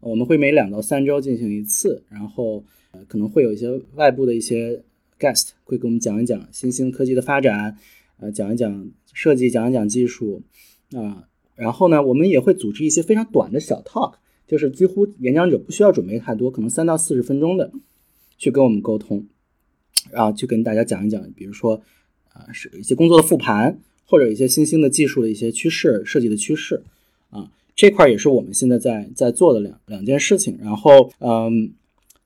我们会每两到三周进行一次，然后呃可能会有一些外部的一些 guest 会给我们讲一讲新兴科技的发展，呃讲一讲设计，讲一讲技术啊。然后呢，我们也会组织一些非常短的小 talk，就是几乎演讲者不需要准备太多，可能三到四十分钟的去跟我们沟通，然后去跟大家讲一讲，比如说啊是一些工作的复盘，或者一些新兴的技术的一些趋势、设计的趋势啊。这块也是我们现在在在做的两两件事情。然后，嗯，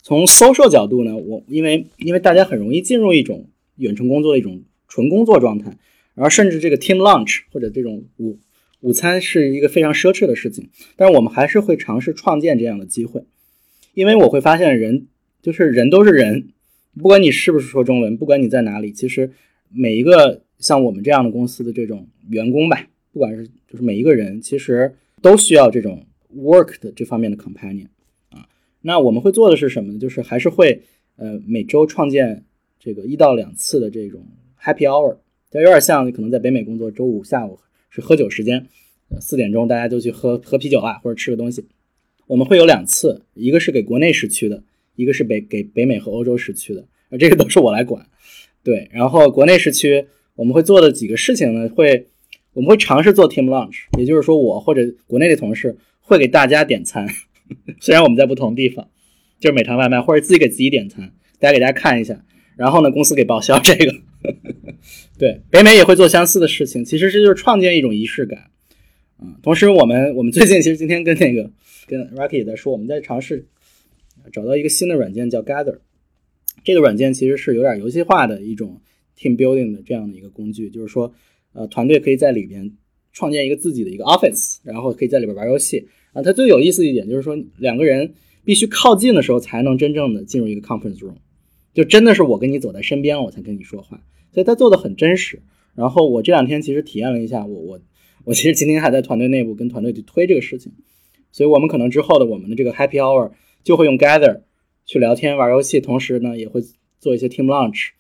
从 social 角度呢，我因为因为大家很容易进入一种远程工作的一种纯工作状态，然后甚至这个 team lunch 或者这种午午餐是一个非常奢侈的事情，但是我们还是会尝试创建这样的机会，因为我会发现人就是人都是人，不管你是不是说中文，不管你在哪里，其实每一个像我们这样的公司的这种员工吧，不管是就是每一个人，其实。都需要这种 work 的这方面的 companion 啊，那我们会做的是什么呢？就是还是会呃每周创建这个一到两次的这种 happy hour，就有点像你可能在北美工作，周五下午是喝酒时间，四点钟大家就去喝喝啤酒啊，或者吃个东西。我们会有两次，一个是给国内时区的，一个是北给北美和欧洲时区的，啊，这个都是我来管。对，然后国内时区我们会做的几个事情呢，会。我们会尝试做 team lunch，也就是说，我或者国内的同事会给大家点餐，虽然我们在不同地方，就是美团外卖或者自己给自己点餐，大家给大家看一下，然后呢，公司给报销这个。对，北美也会做相似的事情，其实这就是创建一种仪式感。嗯，同时我们我们最近其实今天跟那个跟 Rocky 也在说，我们在尝试找到一个新的软件叫 Gather，这个软件其实是有点游戏化的一种 team building 的这样的一个工具，就是说。呃，团队可以在里边创建一个自己的一个 office，然后可以在里边玩游戏啊。它最有意思一点就是说，两个人必须靠近的时候才能真正的进入一个 conference room，就真的是我跟你走在身边，我才跟你说话。所以他做的很真实。然后我这两天其实体验了一下，我我我其实今天还在团队内部跟团队去推这个事情。所以我们可能之后的我们的这个 happy hour 就会用 gather 去聊天玩游戏，同时呢也会做一些 team lunch。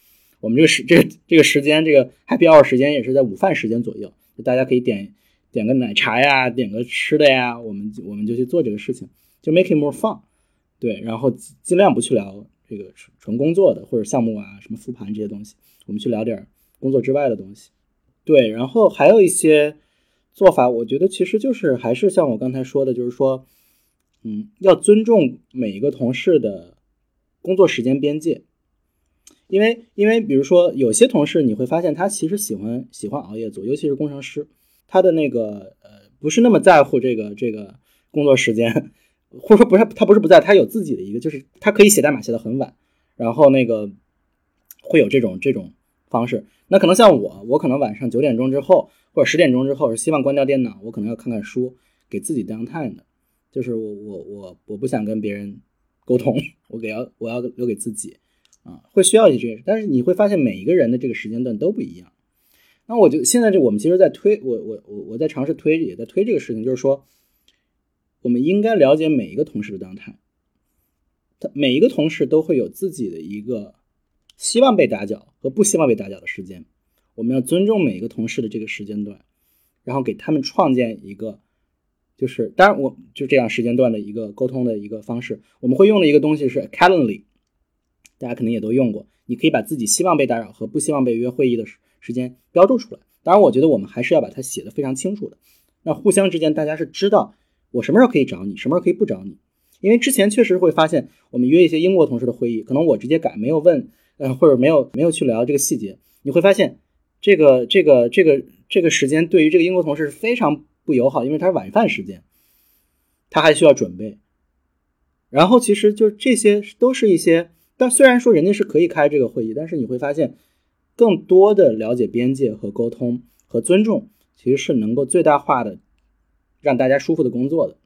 我们这个时这个这个时间，这个 happy hour 时间也是在午饭时间左右，就大家可以点点个奶茶呀，点个吃的呀，我们我们就去做这个事情，就 make it more fun，对，然后尽量不去聊这个纯纯工作的或者项目啊，什么复盘这些东西，我们去聊点工作之外的东西，对，然后还有一些做法，我觉得其实就是还是像我刚才说的，就是说，嗯，要尊重每一个同事的工作时间边界。因为，因为比如说，有些同事你会发现他其实喜欢喜欢熬夜做，尤其是工程师，他的那个呃不是那么在乎这个这个工作时间，或者说不是他不是不在，他有自己的一个，就是他可以写代码写到很晚，然后那个会有这种这种方式。那可能像我，我可能晚上九点钟之后或者十点钟之后是希望关掉电脑，我可能要看看书，给自己 down time 的，就是我我我我不想跟别人沟通，我给要我要留给自己。啊，会需要一些，但是你会发现每一个人的这个时间段都不一样。那我就现在这我们其实，在推我我我我在尝试推，也在推这个事情，就是说，我们应该了解每一个同事的状态。他每一个同事都会有自己的一个希望被打搅和不希望被打搅的时间，我们要尊重每一个同事的这个时间段，然后给他们创建一个，就是当然我就这样时间段的一个沟通的一个方式。我们会用的一个东西是 Calendly。大家肯定也都用过，你可以把自己希望被打扰和不希望被约会议的时间标注出来。当然，我觉得我们还是要把它写的非常清楚的。那互相之间，大家是知道我什么时候可以找你，什么时候可以不找你。因为之前确实会发现，我们约一些英国同事的会议，可能我直接改，没有问，呃，或者没有没有去聊这个细节，你会发现这个这个这个这个时间对于这个英国同事是非常不友好，因为他是晚饭时间，他还需要准备。然后其实就这些都是一些。但虽然说人家是可以开这个会议，但是你会发现，更多的了解边界和沟通和尊重，其实是能够最大化的让大家舒服的工作的。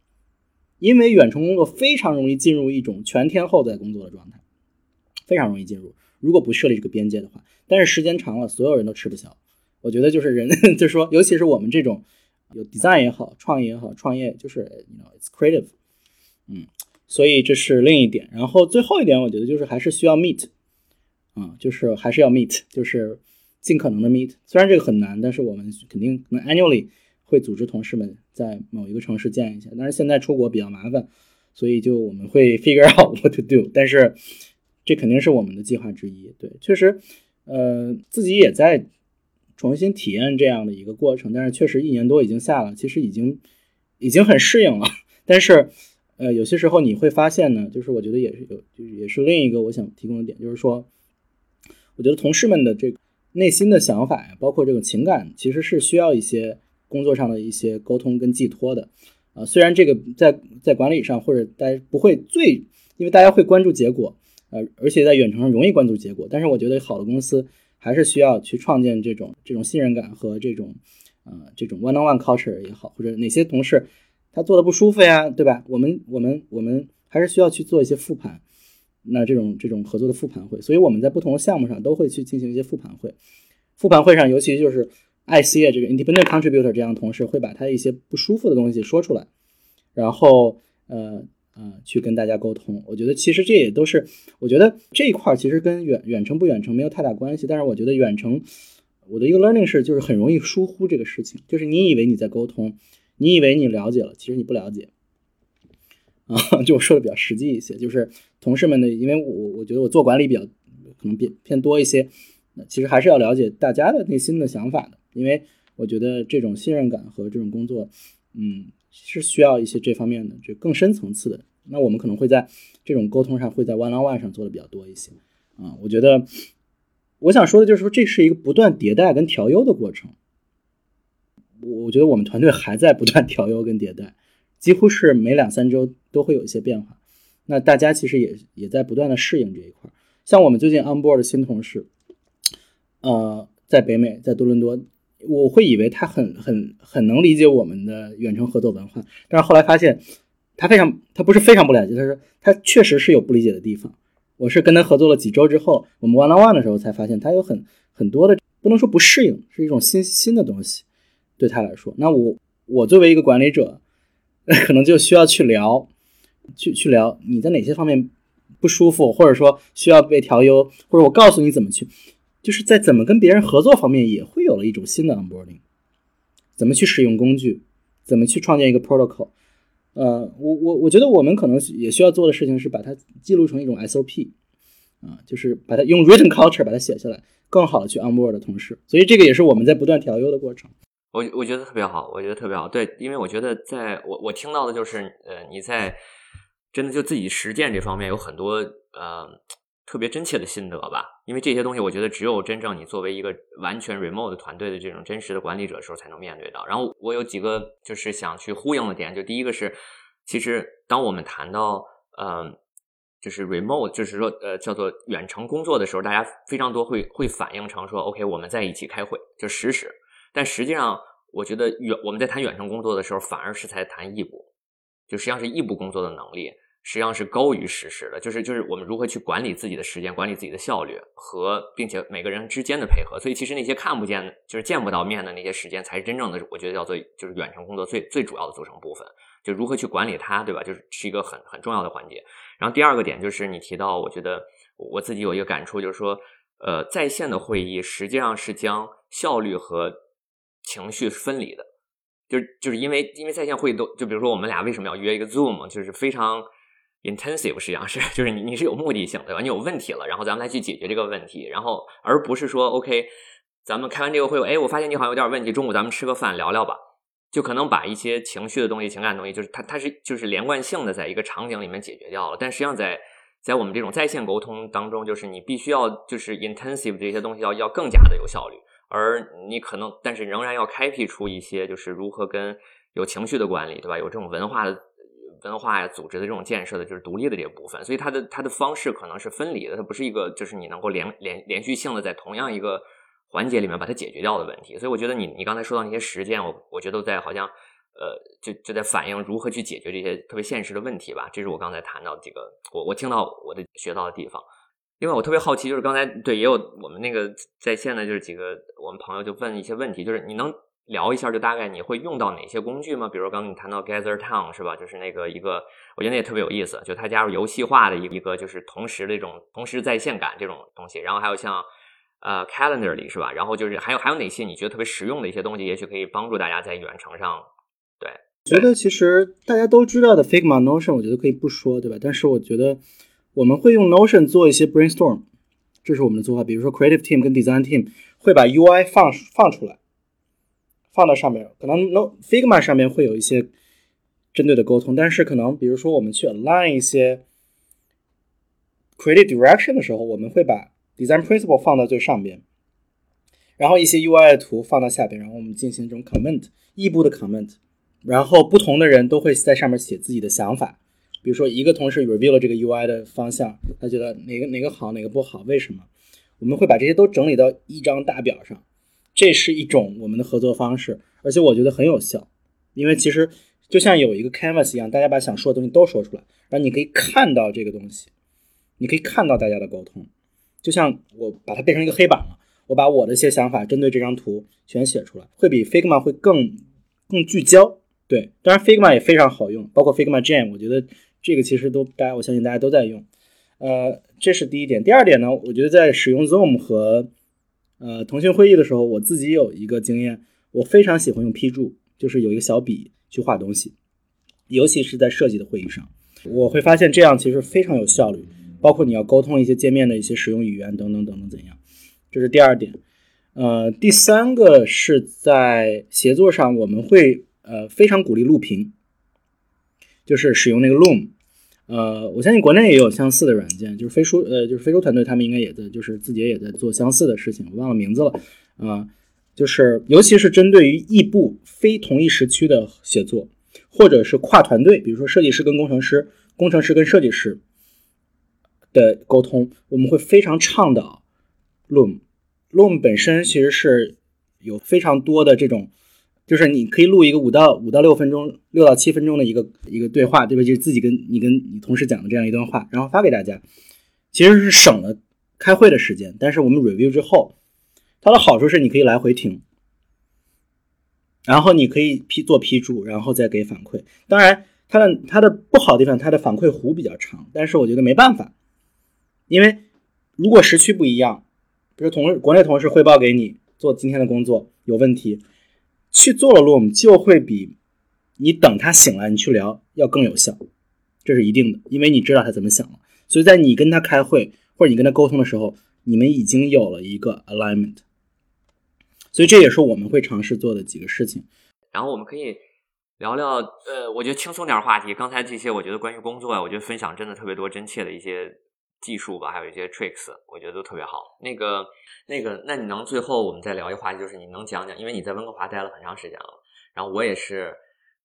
因为远程工作非常容易进入一种全天候在工作的状态，非常容易进入。如果不设立这个边界的话，但是时间长了，所有人都吃不消。我觉得就是人，就是说，尤其是我们这种有 design 也好，创意也好，创业就是 you know it's creative，嗯。所以这是另一点，然后最后一点，我觉得就是还是需要 meet，啊，就是还是要 meet，就是尽可能的 meet。虽然这个很难，但是我们肯定能 annually 会组织同事们在某一个城市见一下。但是现在出国比较麻烦，所以就我们会 figure out what to do，但是这肯定是我们的计划之一。对，确实，呃，自己也在重新体验这样的一个过程，但是确实一年多已经下了，其实已经已经很适应了。但是，呃，有些时候你会发现呢，就是我觉得也是有，就是也是另一个我想提供的点，就是说，我觉得同事们的这个内心的想法呀，包括这种情感，其实是需要一些工作上的一些沟通跟寄托的。啊，虽然这个在在管理上或者大家不会最，因为大家会关注结果，呃，而且在远程上容易关注结果，但是我觉得好的公司还是需要去创建这种这种信任感和这种，呃，这种 one-on-one culture 也好，或者哪些同事他做的不舒服呀，对吧？我们我们我们还是需要去做一些复盘，那这种这种合作的复盘会，所以我们在不同的项目上都会去进行一些复盘会，复盘会上尤其就是。IC 啊，这个 independent contributor 这样的同事会把他一些不舒服的东西说出来，然后呃呃去跟大家沟通。我觉得其实这也都是，我觉得这一块其实跟远远程不远程没有太大关系。但是我觉得远程，我的一个 learning 是就是很容易疏忽这个事情，就是你以为你在沟通，你以为你了解了，其实你不了解。啊，就我说的比较实际一些，就是同事们的，因为我我觉得我做管理比较可能偏偏多一些，其实还是要了解大家的内心的想法的。因为我觉得这种信任感和这种工作，嗯，是需要一些这方面的，就更深层次的。那我们可能会在这种沟通上，会在 one on one 上做的比较多一些。啊，我觉得我想说的就是说，这是一个不断迭代跟调优的过程。我我觉得我们团队还在不断调优跟迭代，几乎是每两三周都会有一些变化。那大家其实也也在不断的适应这一块。像我们最近 on board 的新同事，呃，在北美，在多伦多。我会以为他很很很能理解我们的远程合作文化，但是后来发现他非常他不是非常不了解，他说他确实是有不理解的地方。我是跟他合作了几周之后，我们 one on one 的时候才发现他有很很多的不能说不适应，是一种新新的东西对他来说。那我我作为一个管理者，可能就需要去聊，去去聊你在哪些方面不舒服，或者说需要被调优，或者我告诉你怎么去。就是在怎么跟别人合作方面，也会有了一种新的 onboarding，怎么去使用工具，怎么去创建一个 protocol。呃，我我我觉得我们可能也需要做的事情是把它记录成一种 SOP，啊，就是把它用 written culture 把它写下来，更好的去 onboard 同事。所以这个也是我们在不断调优的过程。我我觉得特别好，我觉得特别好。对，因为我觉得在我我听到的就是，呃，你在真的就自己实践这方面有很多呃。特别真切的心得吧，因为这些东西，我觉得只有真正你作为一个完全 remote 团队的这种真实的管理者的时候才能面对到。然后我有几个就是想去呼应的点，就第一个是，其实当我们谈到嗯，就是 remote，就是说呃叫做远程工作的时候，大家非常多会会反映成说，OK，我们在一起开会就实时。但实际上，我觉得远我们在谈远程工作的时候，反而是在谈异步，就实际上是异步工作的能力。实际上是高于实时的，就是就是我们如何去管理自己的时间，管理自己的效率和并且每个人之间的配合。所以其实那些看不见的，就是见不到面的那些时间，才是真正的我觉得叫做就是远程工作最最主要的组成部分。就如何去管理它，对吧？就是是一个很很重要的环节。然后第二个点就是你提到，我觉得我自己有一个感触，就是说，呃，在线的会议实际上是将效率和情绪分离的，就是就是因为因为在线会议都就比如说我们俩为什么要约一个 Zoom，就是非常。Intensive 实际上是，就是你你是有目的性对吧？你有问题了，然后咱们来去解决这个问题，然后而不是说 OK，咱们开完这个会，哎，我发现你好像有点问题，中午咱们吃个饭聊聊吧，就可能把一些情绪的东西、情感东西，就是它它是就是连贯性的在一个场景里面解决掉了。但实际上在在我们这种在线沟通当中，就是你必须要就是 intensive 这些东西要要更加的有效率，而你可能但是仍然要开辟出一些就是如何跟有情绪的管理，对吧？有这种文化的。文化呀，组织的这种建设的，就是独立的这部分，所以它的它的方式可能是分离的，它不是一个就是你能够连连连续性的在同样一个环节里面把它解决掉的问题。所以我觉得你你刚才说到那些实践，我我觉得在好像呃就就在反映如何去解决这些特别现实的问题吧。这是我刚才谈到几个我我听到我的学到的地方。另外我特别好奇，就是刚才对也有我们那个在线的，就是几个我们朋友就问一些问题，就是你能。聊一下，就大概你会用到哪些工具吗？比如刚刚你谈到 Gather Town 是吧？就是那个一个，我觉得那也特别有意思，就它加入游戏化的一个，就是同时这种同时在线感这种东西。然后还有像呃 Calendar 里是吧？然后就是还有还有哪些你觉得特别实用的一些东西，也许可以帮助大家在远程上。对，觉得其实大家都知道的 Figma、Notion，我觉得可以不说，对吧？但是我觉得我们会用 Notion 做一些 brainstorm，这是我们的做法。比如说 Creative Team 跟 Design Team 会把 UI 放放出来，放到上面。可能 No Figma 上面会有一些针对的沟通，但是可能比如说我们去 align 一些 create Direction 的时候，我们会把 Design Principle 放到最上边，然后一些 UI 的图放到下边，然后我们进行这种 comment 异步的 comment。然后不同的人都会在上面写自己的想法，比如说一个同事 review 了这个 UI 的方向，他觉得哪个哪个好，哪个不好，为什么？我们会把这些都整理到一张大表上，这是一种我们的合作方式，而且我觉得很有效，因为其实就像有一个 canvas 一样，大家把想说的东西都说出来，然后你可以看到这个东西，你可以看到大家的沟通，就像我把它变成一个黑板了，我把我的一些想法针对这张图全写出来，会比 Figma 会更更聚焦。对，当然 Figma 也非常好用，包括 Figma Jam，我觉得这个其实都大家，我相信大家都在用。呃，这是第一点。第二点呢，我觉得在使用 Zoom 和呃腾讯会议的时候，我自己有一个经验，我非常喜欢用批注，就是有一个小笔去画东西，尤其是在设计的会议上，我会发现这样其实非常有效率。包括你要沟通一些界面的一些使用语言等等等等怎样，这是第二点。呃，第三个是在协作上，我们会。呃，非常鼓励录屏，就是使用那个 Loom。呃，我相信国内也有相似的软件，就是飞书，呃，就是飞书团队他们应该也在，就是字节也在做相似的事情，我忘了名字了。啊，就是尤其是针对于异步、非同一时区的写作，或者是跨团队，比如说设计师跟工程师、工程师跟设计师的沟通，我们会非常倡导 Loom。Loom 本身其实是有非常多的这种。就是你可以录一个五到五到六分钟，六到七分钟的一个一个对话，对吧？就是自己跟你跟你同事讲的这样一段话，然后发给大家，其实是省了开会的时间。但是我们 review 之后，它的好处是你可以来回听，然后你可以批做批注，然后再给反馈。当然，它的它的不好的地方，它的反馈弧比较长，但是我觉得没办法，因为如果时区不一样，比如同国内同事汇报给你做今天的工作有问题。去做了 Loom 就会比你等他醒来你去聊要更有效，这是一定的，因为你知道他怎么想了。所以在你跟他开会或者你跟他沟通的时候，你们已经有了一个 alignment。所以这也是我们会尝试做的几个事情。然后我们可以聊聊，呃，我觉得轻松点话题。刚才这些我觉得关于工作啊，我觉得分享真的特别多，真切的一些。技术吧，还有一些 tricks，我觉得都特别好。那个、那个，那你能最后我们再聊一个话题，就是你能讲讲，因为你在温哥华待了很长时间了，然后我也是，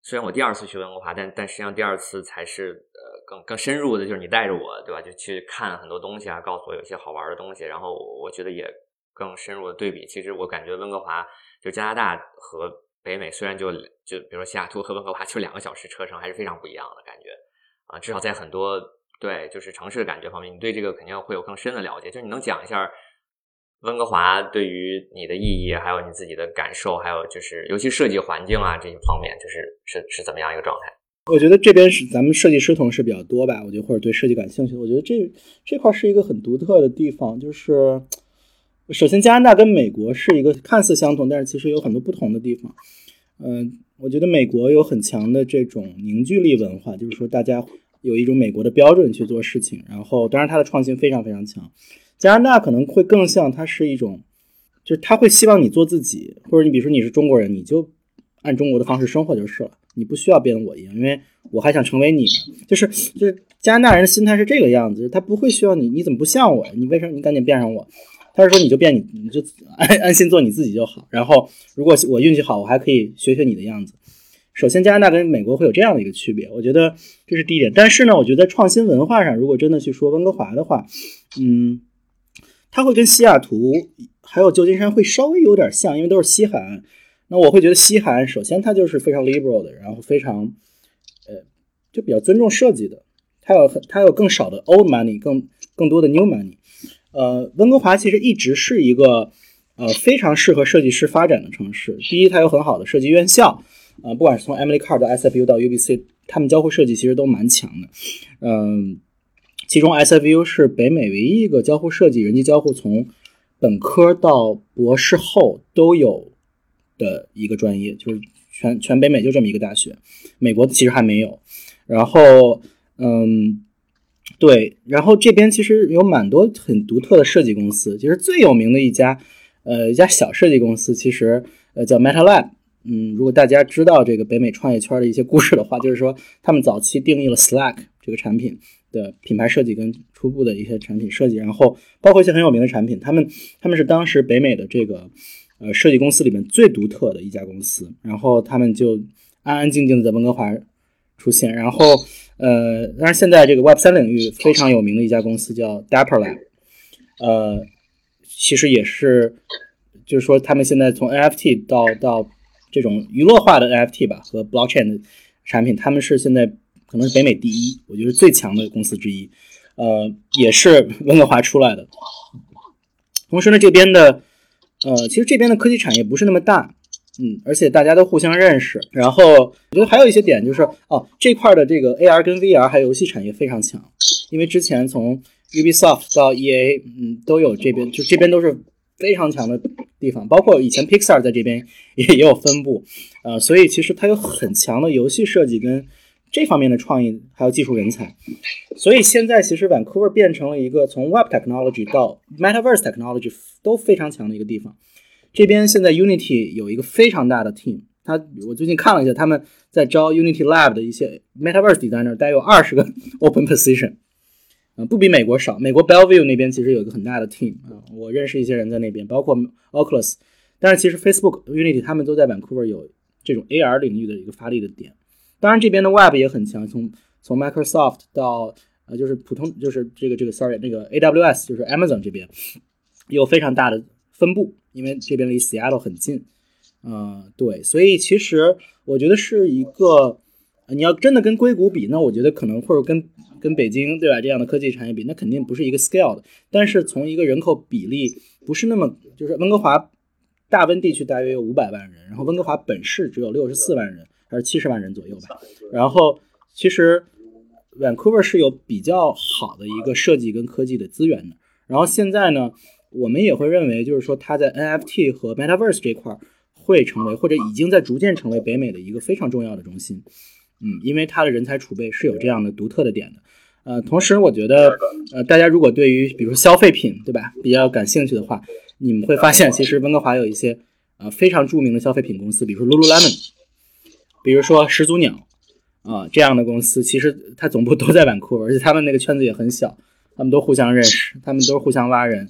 虽然我第二次去温哥华，但但实际上第二次才是呃更更深入的，就是你带着我，对吧？就去看很多东西啊，告诉我有些好玩的东西，然后我觉得也更深入的对比。其实我感觉温哥华就加拿大和北美，虽然就就比如说西雅图和温哥华就两个小时车程，还是非常不一样的感觉啊，至少在很多。对，就是城市的感觉方面，你对这个肯定会有更深的了解。就是你能讲一下温哥华对于你的意义，还有你自己的感受，还有就是尤其设计环境啊这些方面，就是是是怎么样一个状态？我觉得这边是咱们设计师同事比较多吧，我觉得或者对设计感兴趣的，我觉得这这块是一个很独特的地方。就是首先，加拿大跟美国是一个看似相同，但是其实有很多不同的地方。嗯，我觉得美国有很强的这种凝聚力文化，就是说大家。有一种美国的标准去做事情，然后当然它的创新非常非常强。加拿大可能会更像，它是一种，就是他会希望你做自己，或者你比如说你是中国人，你就按中国的方式生活就是了，你不需要变得我一样，因为我还想成为你，就是 就是加拿大人的心态是这个样子，他不会需要你，你怎么不像我？你为什么你赶紧变上我？他是说你就变你，你就安 安心做你自己就好。然后如果我运气好，我还可以学学你的样子。首先，加拿大跟美国会有这样的一个区别，我觉得这是第一点。但是呢，我觉得创新文化上，如果真的去说温哥华的话，嗯，它会跟西雅图还有旧金山会稍微有点像，因为都是西海岸。那我会觉得西海岸首先它就是非常 liberal 的，然后非常呃就比较尊重设计的，它有它有更少的 old money，更更多的 new money。呃，温哥华其实一直是一个呃非常适合设计师发展的城市。第一，它有很好的设计院校。啊，不管是从 Emily Carr 到 SFU 到 UBC，他们交互设计其实都蛮强的。嗯，其中 SFU 是北美唯一一个交互设计、人机交互从本科到博士后都有的一个专业，就是全全北美就这么一个大学，美国其实还没有。然后，嗯，对，然后这边其实有蛮多很独特的设计公司，其实最有名的一家，呃，一家小设计公司，其实呃叫 MetaLab。嗯，如果大家知道这个北美创业圈的一些故事的话，就是说他们早期定义了 Slack 这个产品的品牌设计跟初步的一些产品设计，然后包括一些很有名的产品，他们他们是当时北美的这个呃设计公司里面最独特的一家公司，然后他们就安安静静的在温哥华出现，然后呃，当然现在这个 Web 三领域非常有名的一家公司叫 Dapper Lab，呃，其实也是就是说他们现在从 NFT 到到这种娱乐化的 NFT 吧和 Blockchain 的产品，他们是现在可能是北美第一，我觉得最强的公司之一。呃，也是温哥华出来的。同时呢，这边的呃，其实这边的科技产业不是那么大，嗯，而且大家都互相认识。然后我觉得还有一些点就是，哦，这块的这个 AR 跟 VR 还有游戏产业非常强，因为之前从 Ubisoft 到 EA，嗯，都有这边就这边都是。非常强的地方，包括以前 Pixar 在这边 也也有分布，呃，所以其实它有很强的游戏设计跟这方面的创意，还有技术人才。所以现在其实 Vancouver 变成了一个从 Web Technology 到 Metaverse Technology 都非常强的一个地方。这边现在 Unity 有一个非常大的 team，他我最近看了一下，他们在招 Unity Lab 的一些 Metaverse designer，大概有二十个 open position。不比美国少。美国 Bellevue 那边其实有一个很大的 team 啊，我认识一些人在那边，包括 Oculus。但是其实 Facebook、Unity 他们都在 Vancouver 有这种 AR 领域的一个发力的点。当然这边的 Web 也很强，从从 Microsoft 到呃就是普通就是这个这个 Sorry 那个 AWS 就是 Amazon 这边有非常大的分布，因为这边离 Seattle 很近。嗯，对，所以其实我觉得是一个。你要真的跟硅谷比，那我觉得可能或者跟跟北京对吧这样的科技产业比，那肯定不是一个 scale 的。但是从一个人口比例不是那么，就是温哥华大温地区大约有五百万人，然后温哥华本市只有六十四万人还是七十万人左右吧。然后其实 Vancouver 是有比较好的一个设计跟科技的资源的。然后现在呢，我们也会认为就是说它在 NFT 和 Metaverse 这块会成为或者已经在逐渐成为北美的一个非常重要的中心。嗯，因为它的人才储备是有这样的独特的点的，呃，同时我觉得，呃，大家如果对于比如消费品，对吧，比较感兴趣的话，你们会发现，其实温哥华有一些呃非常著名的消费品公司，比如说 Lululemon，比如说始祖鸟，啊，这样的公司，其实它总部都在板库，而且他们那个圈子也很小，他们都互相认识，他们都是互相挖人，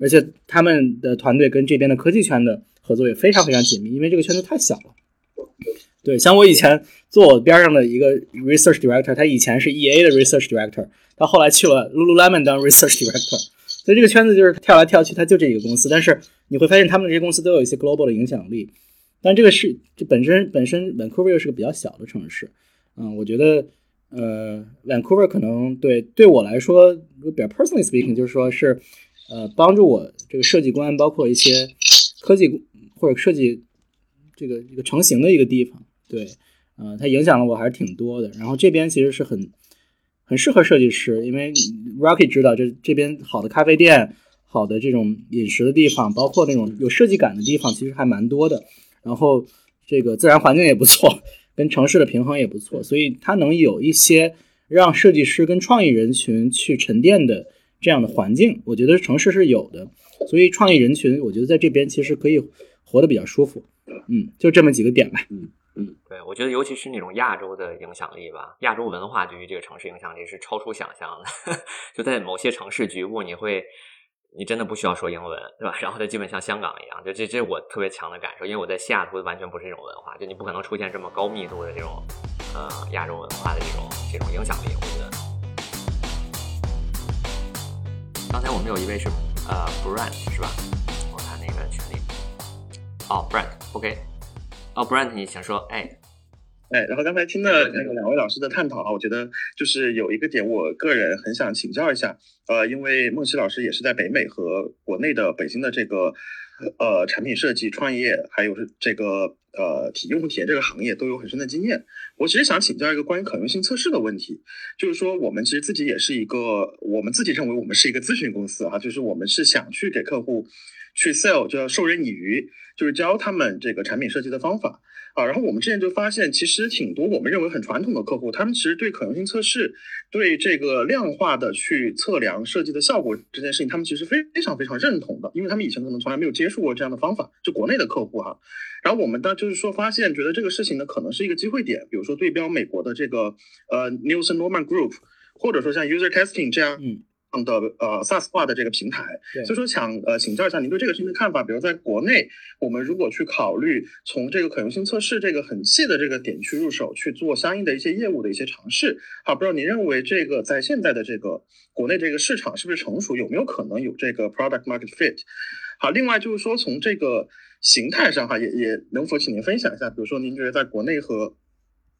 而且他们的团队跟这边的科技圈的合作也非常非常紧密，因为这个圈子太小了。对，像我以前坐我边上的一个 research director，他以前是 EA 的 research director，他后来去了 Lululemon 当 research director，所以这个圈子就是跳来跳去，他就这一个公司。但是你会发现，他们这些公司都有一些 global 的影响力。但这个是这本身本身 Vancouver 又是个比较小的城市，嗯，我觉得呃 Vancouver 可能对对我来说，比较 personally speaking，就是说是呃帮助我这个设计观，包括一些科技或者设计这个一个成型的一个地方。对，呃，它影响了我还是挺多的。然后这边其实是很很适合设计师，因为 Rocky 知道这这边好的咖啡店、好的这种饮食的地方，包括那种有设计感的地方，其实还蛮多的。然后这个自然环境也不错，跟城市的平衡也不错，所以它能有一些让设计师跟创意人群去沉淀的这样的环境，我觉得城市是有的。所以创意人群，我觉得在这边其实可以活得比较舒服。嗯，就这么几个点吧。嗯。对，我觉得尤其是那种亚洲的影响力吧，亚洲文化对于这个城市影响力是超出想象的。就在某些城市局部，你会，你真的不需要说英文，对吧？然后它基本像香港一样，就这这我特别强的感受，因为我在西雅图完全不是这种文化，就你不可能出现这么高密度的这种呃亚洲文化的这种这种影响力。我觉得，刚才我们有一位是呃 Brand 是吧？我看那个群里，哦 Brand，OK。哦，Brent，你想说？哎，哎，然后刚才听了那个两位老师的探讨啊，我觉得就是有一个点，我个人很想请教一下。呃，因为梦琪老师也是在北美和国内的北京的这个呃产品设计创业，还有是这个呃体用户体验这个行业都有很深的经验。我其实想请教一个关于可用性测试的问题，就是说我们其实自己也是一个，我们自己认为我们是一个咨询公司啊，就是我们是想去给客户。去 sell 就要授人以渔，就是教他们这个产品设计的方法。啊。然后我们之前就发现，其实挺多我们认为很传统的客户，他们其实对可用性测试、对这个量化的去测量设计的效果这件事情，他们其实非常非常认同的，因为他们以前可能从来没有接触过这样的方法，就国内的客户哈。然后我们当就是说发现，觉得这个事情呢可能是一个机会点，比如说对标美国的这个呃 Nielsen Norman Group，或者说像 User Testing 这样。的呃 SaaS 化的这个平台，所以说想呃请教一下您对这个事情的看法。比如在国内，我们如果去考虑从这个可用性测试这个很细的这个点去入手去做相应的一些业务的一些尝试，好，不知道您认为这个在现在的这个国内这个市场是不是成熟，有没有可能有这个 product market fit？好，另外就是说从这个形态上哈，也也能否请您分享一下，比如说您觉得在国内和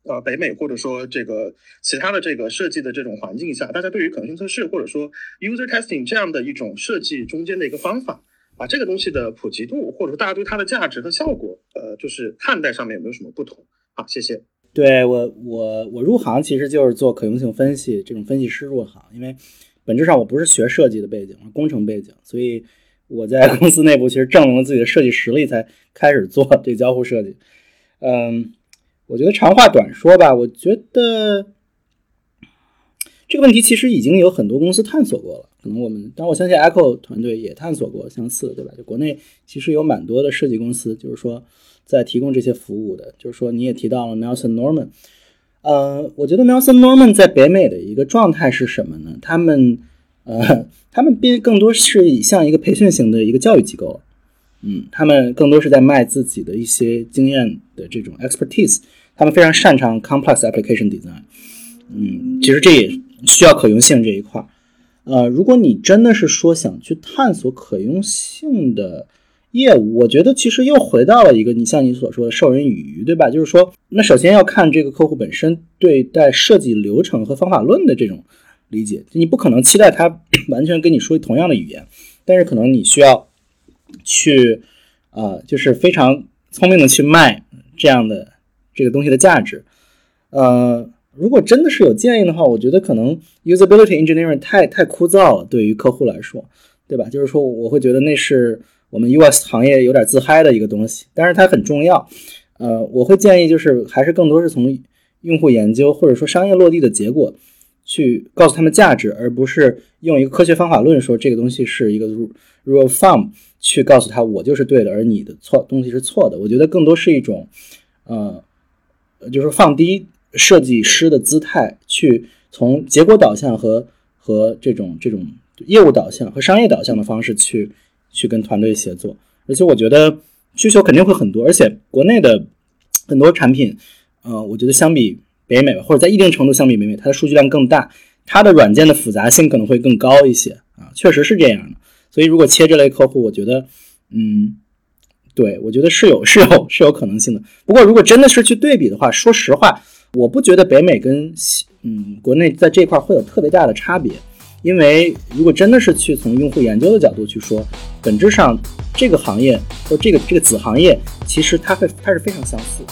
呃，北美或者说这个其他的这个设计的这种环境下，大家对于可能性测试或者说 user testing 这样的一种设计中间的一个方法，把这个东西的普及度或者说大家对它的价值和效果，呃，就是看待上面有没有什么不同？好，谢谢。对我，我我入行其实就是做可用性分析这种分析师入行，因为本质上我不是学设计的背景，工程背景，所以我在公司内部其实证明了自己的设计实力，才开始做这交互设计。嗯。我觉得长话短说吧，我觉得这个问题其实已经有很多公司探索过了。可能我们，当然我相信 Echo 团队也探索过相似，对吧？就国内其实有蛮多的设计公司，就是说在提供这些服务的。就是说你也提到了 Nelson Norman，呃，我觉得 Nelson Norman 在北美的一个状态是什么呢？他们，呃，他们变更多是以像一个培训型的一个教育机构，嗯，他们更多是在卖自己的一些经验的这种 expertise。他们非常擅长 complex application design，嗯，其实这也需要可用性这一块儿。呃，如果你真的是说想去探索可用性的业务，我觉得其实又回到了一个你像你所说的授人以渔，对吧？就是说，那首先要看这个客户本身对待设计流程和方法论的这种理解，你不可能期待他完全跟你说同样的语言，但是可能你需要去，呃，就是非常聪明的去卖这样的。这个东西的价值，呃，如果真的是有建议的话，我觉得可能 usability engineering 太太枯燥了，对于客户来说，对吧？就是说，我会觉得那是我们 US 行业有点自嗨的一个东西，但是它很重要。呃，我会建议就是还是更多是从用户研究或者说商业落地的结果去告诉他们价值，而不是用一个科学方法论说这个东西是一个 rule of thumb 去告诉他我就是对的，而你的错东西是错的。我觉得更多是一种，呃。就是放低设计师的姿态，去从结果导向和和这种这种业务导向和商业导向的方式去去跟团队协作。而且我觉得需求肯定会很多，而且国内的很多产品，呃，我觉得相比北美或者在一定程度相比北美，它的数据量更大，它的软件的复杂性可能会更高一些啊，确实是这样的。所以如果切这类客户，我觉得，嗯。对，我觉得是有 是有是有可能性的。不过，如果真的是去对比的话，说实话，我不觉得北美跟嗯国内在这块会有特别大的差别。因为如果真的是去从用户研究的角度去说，本质上这个行业或这个这个子行业，其实它会它是非常相似。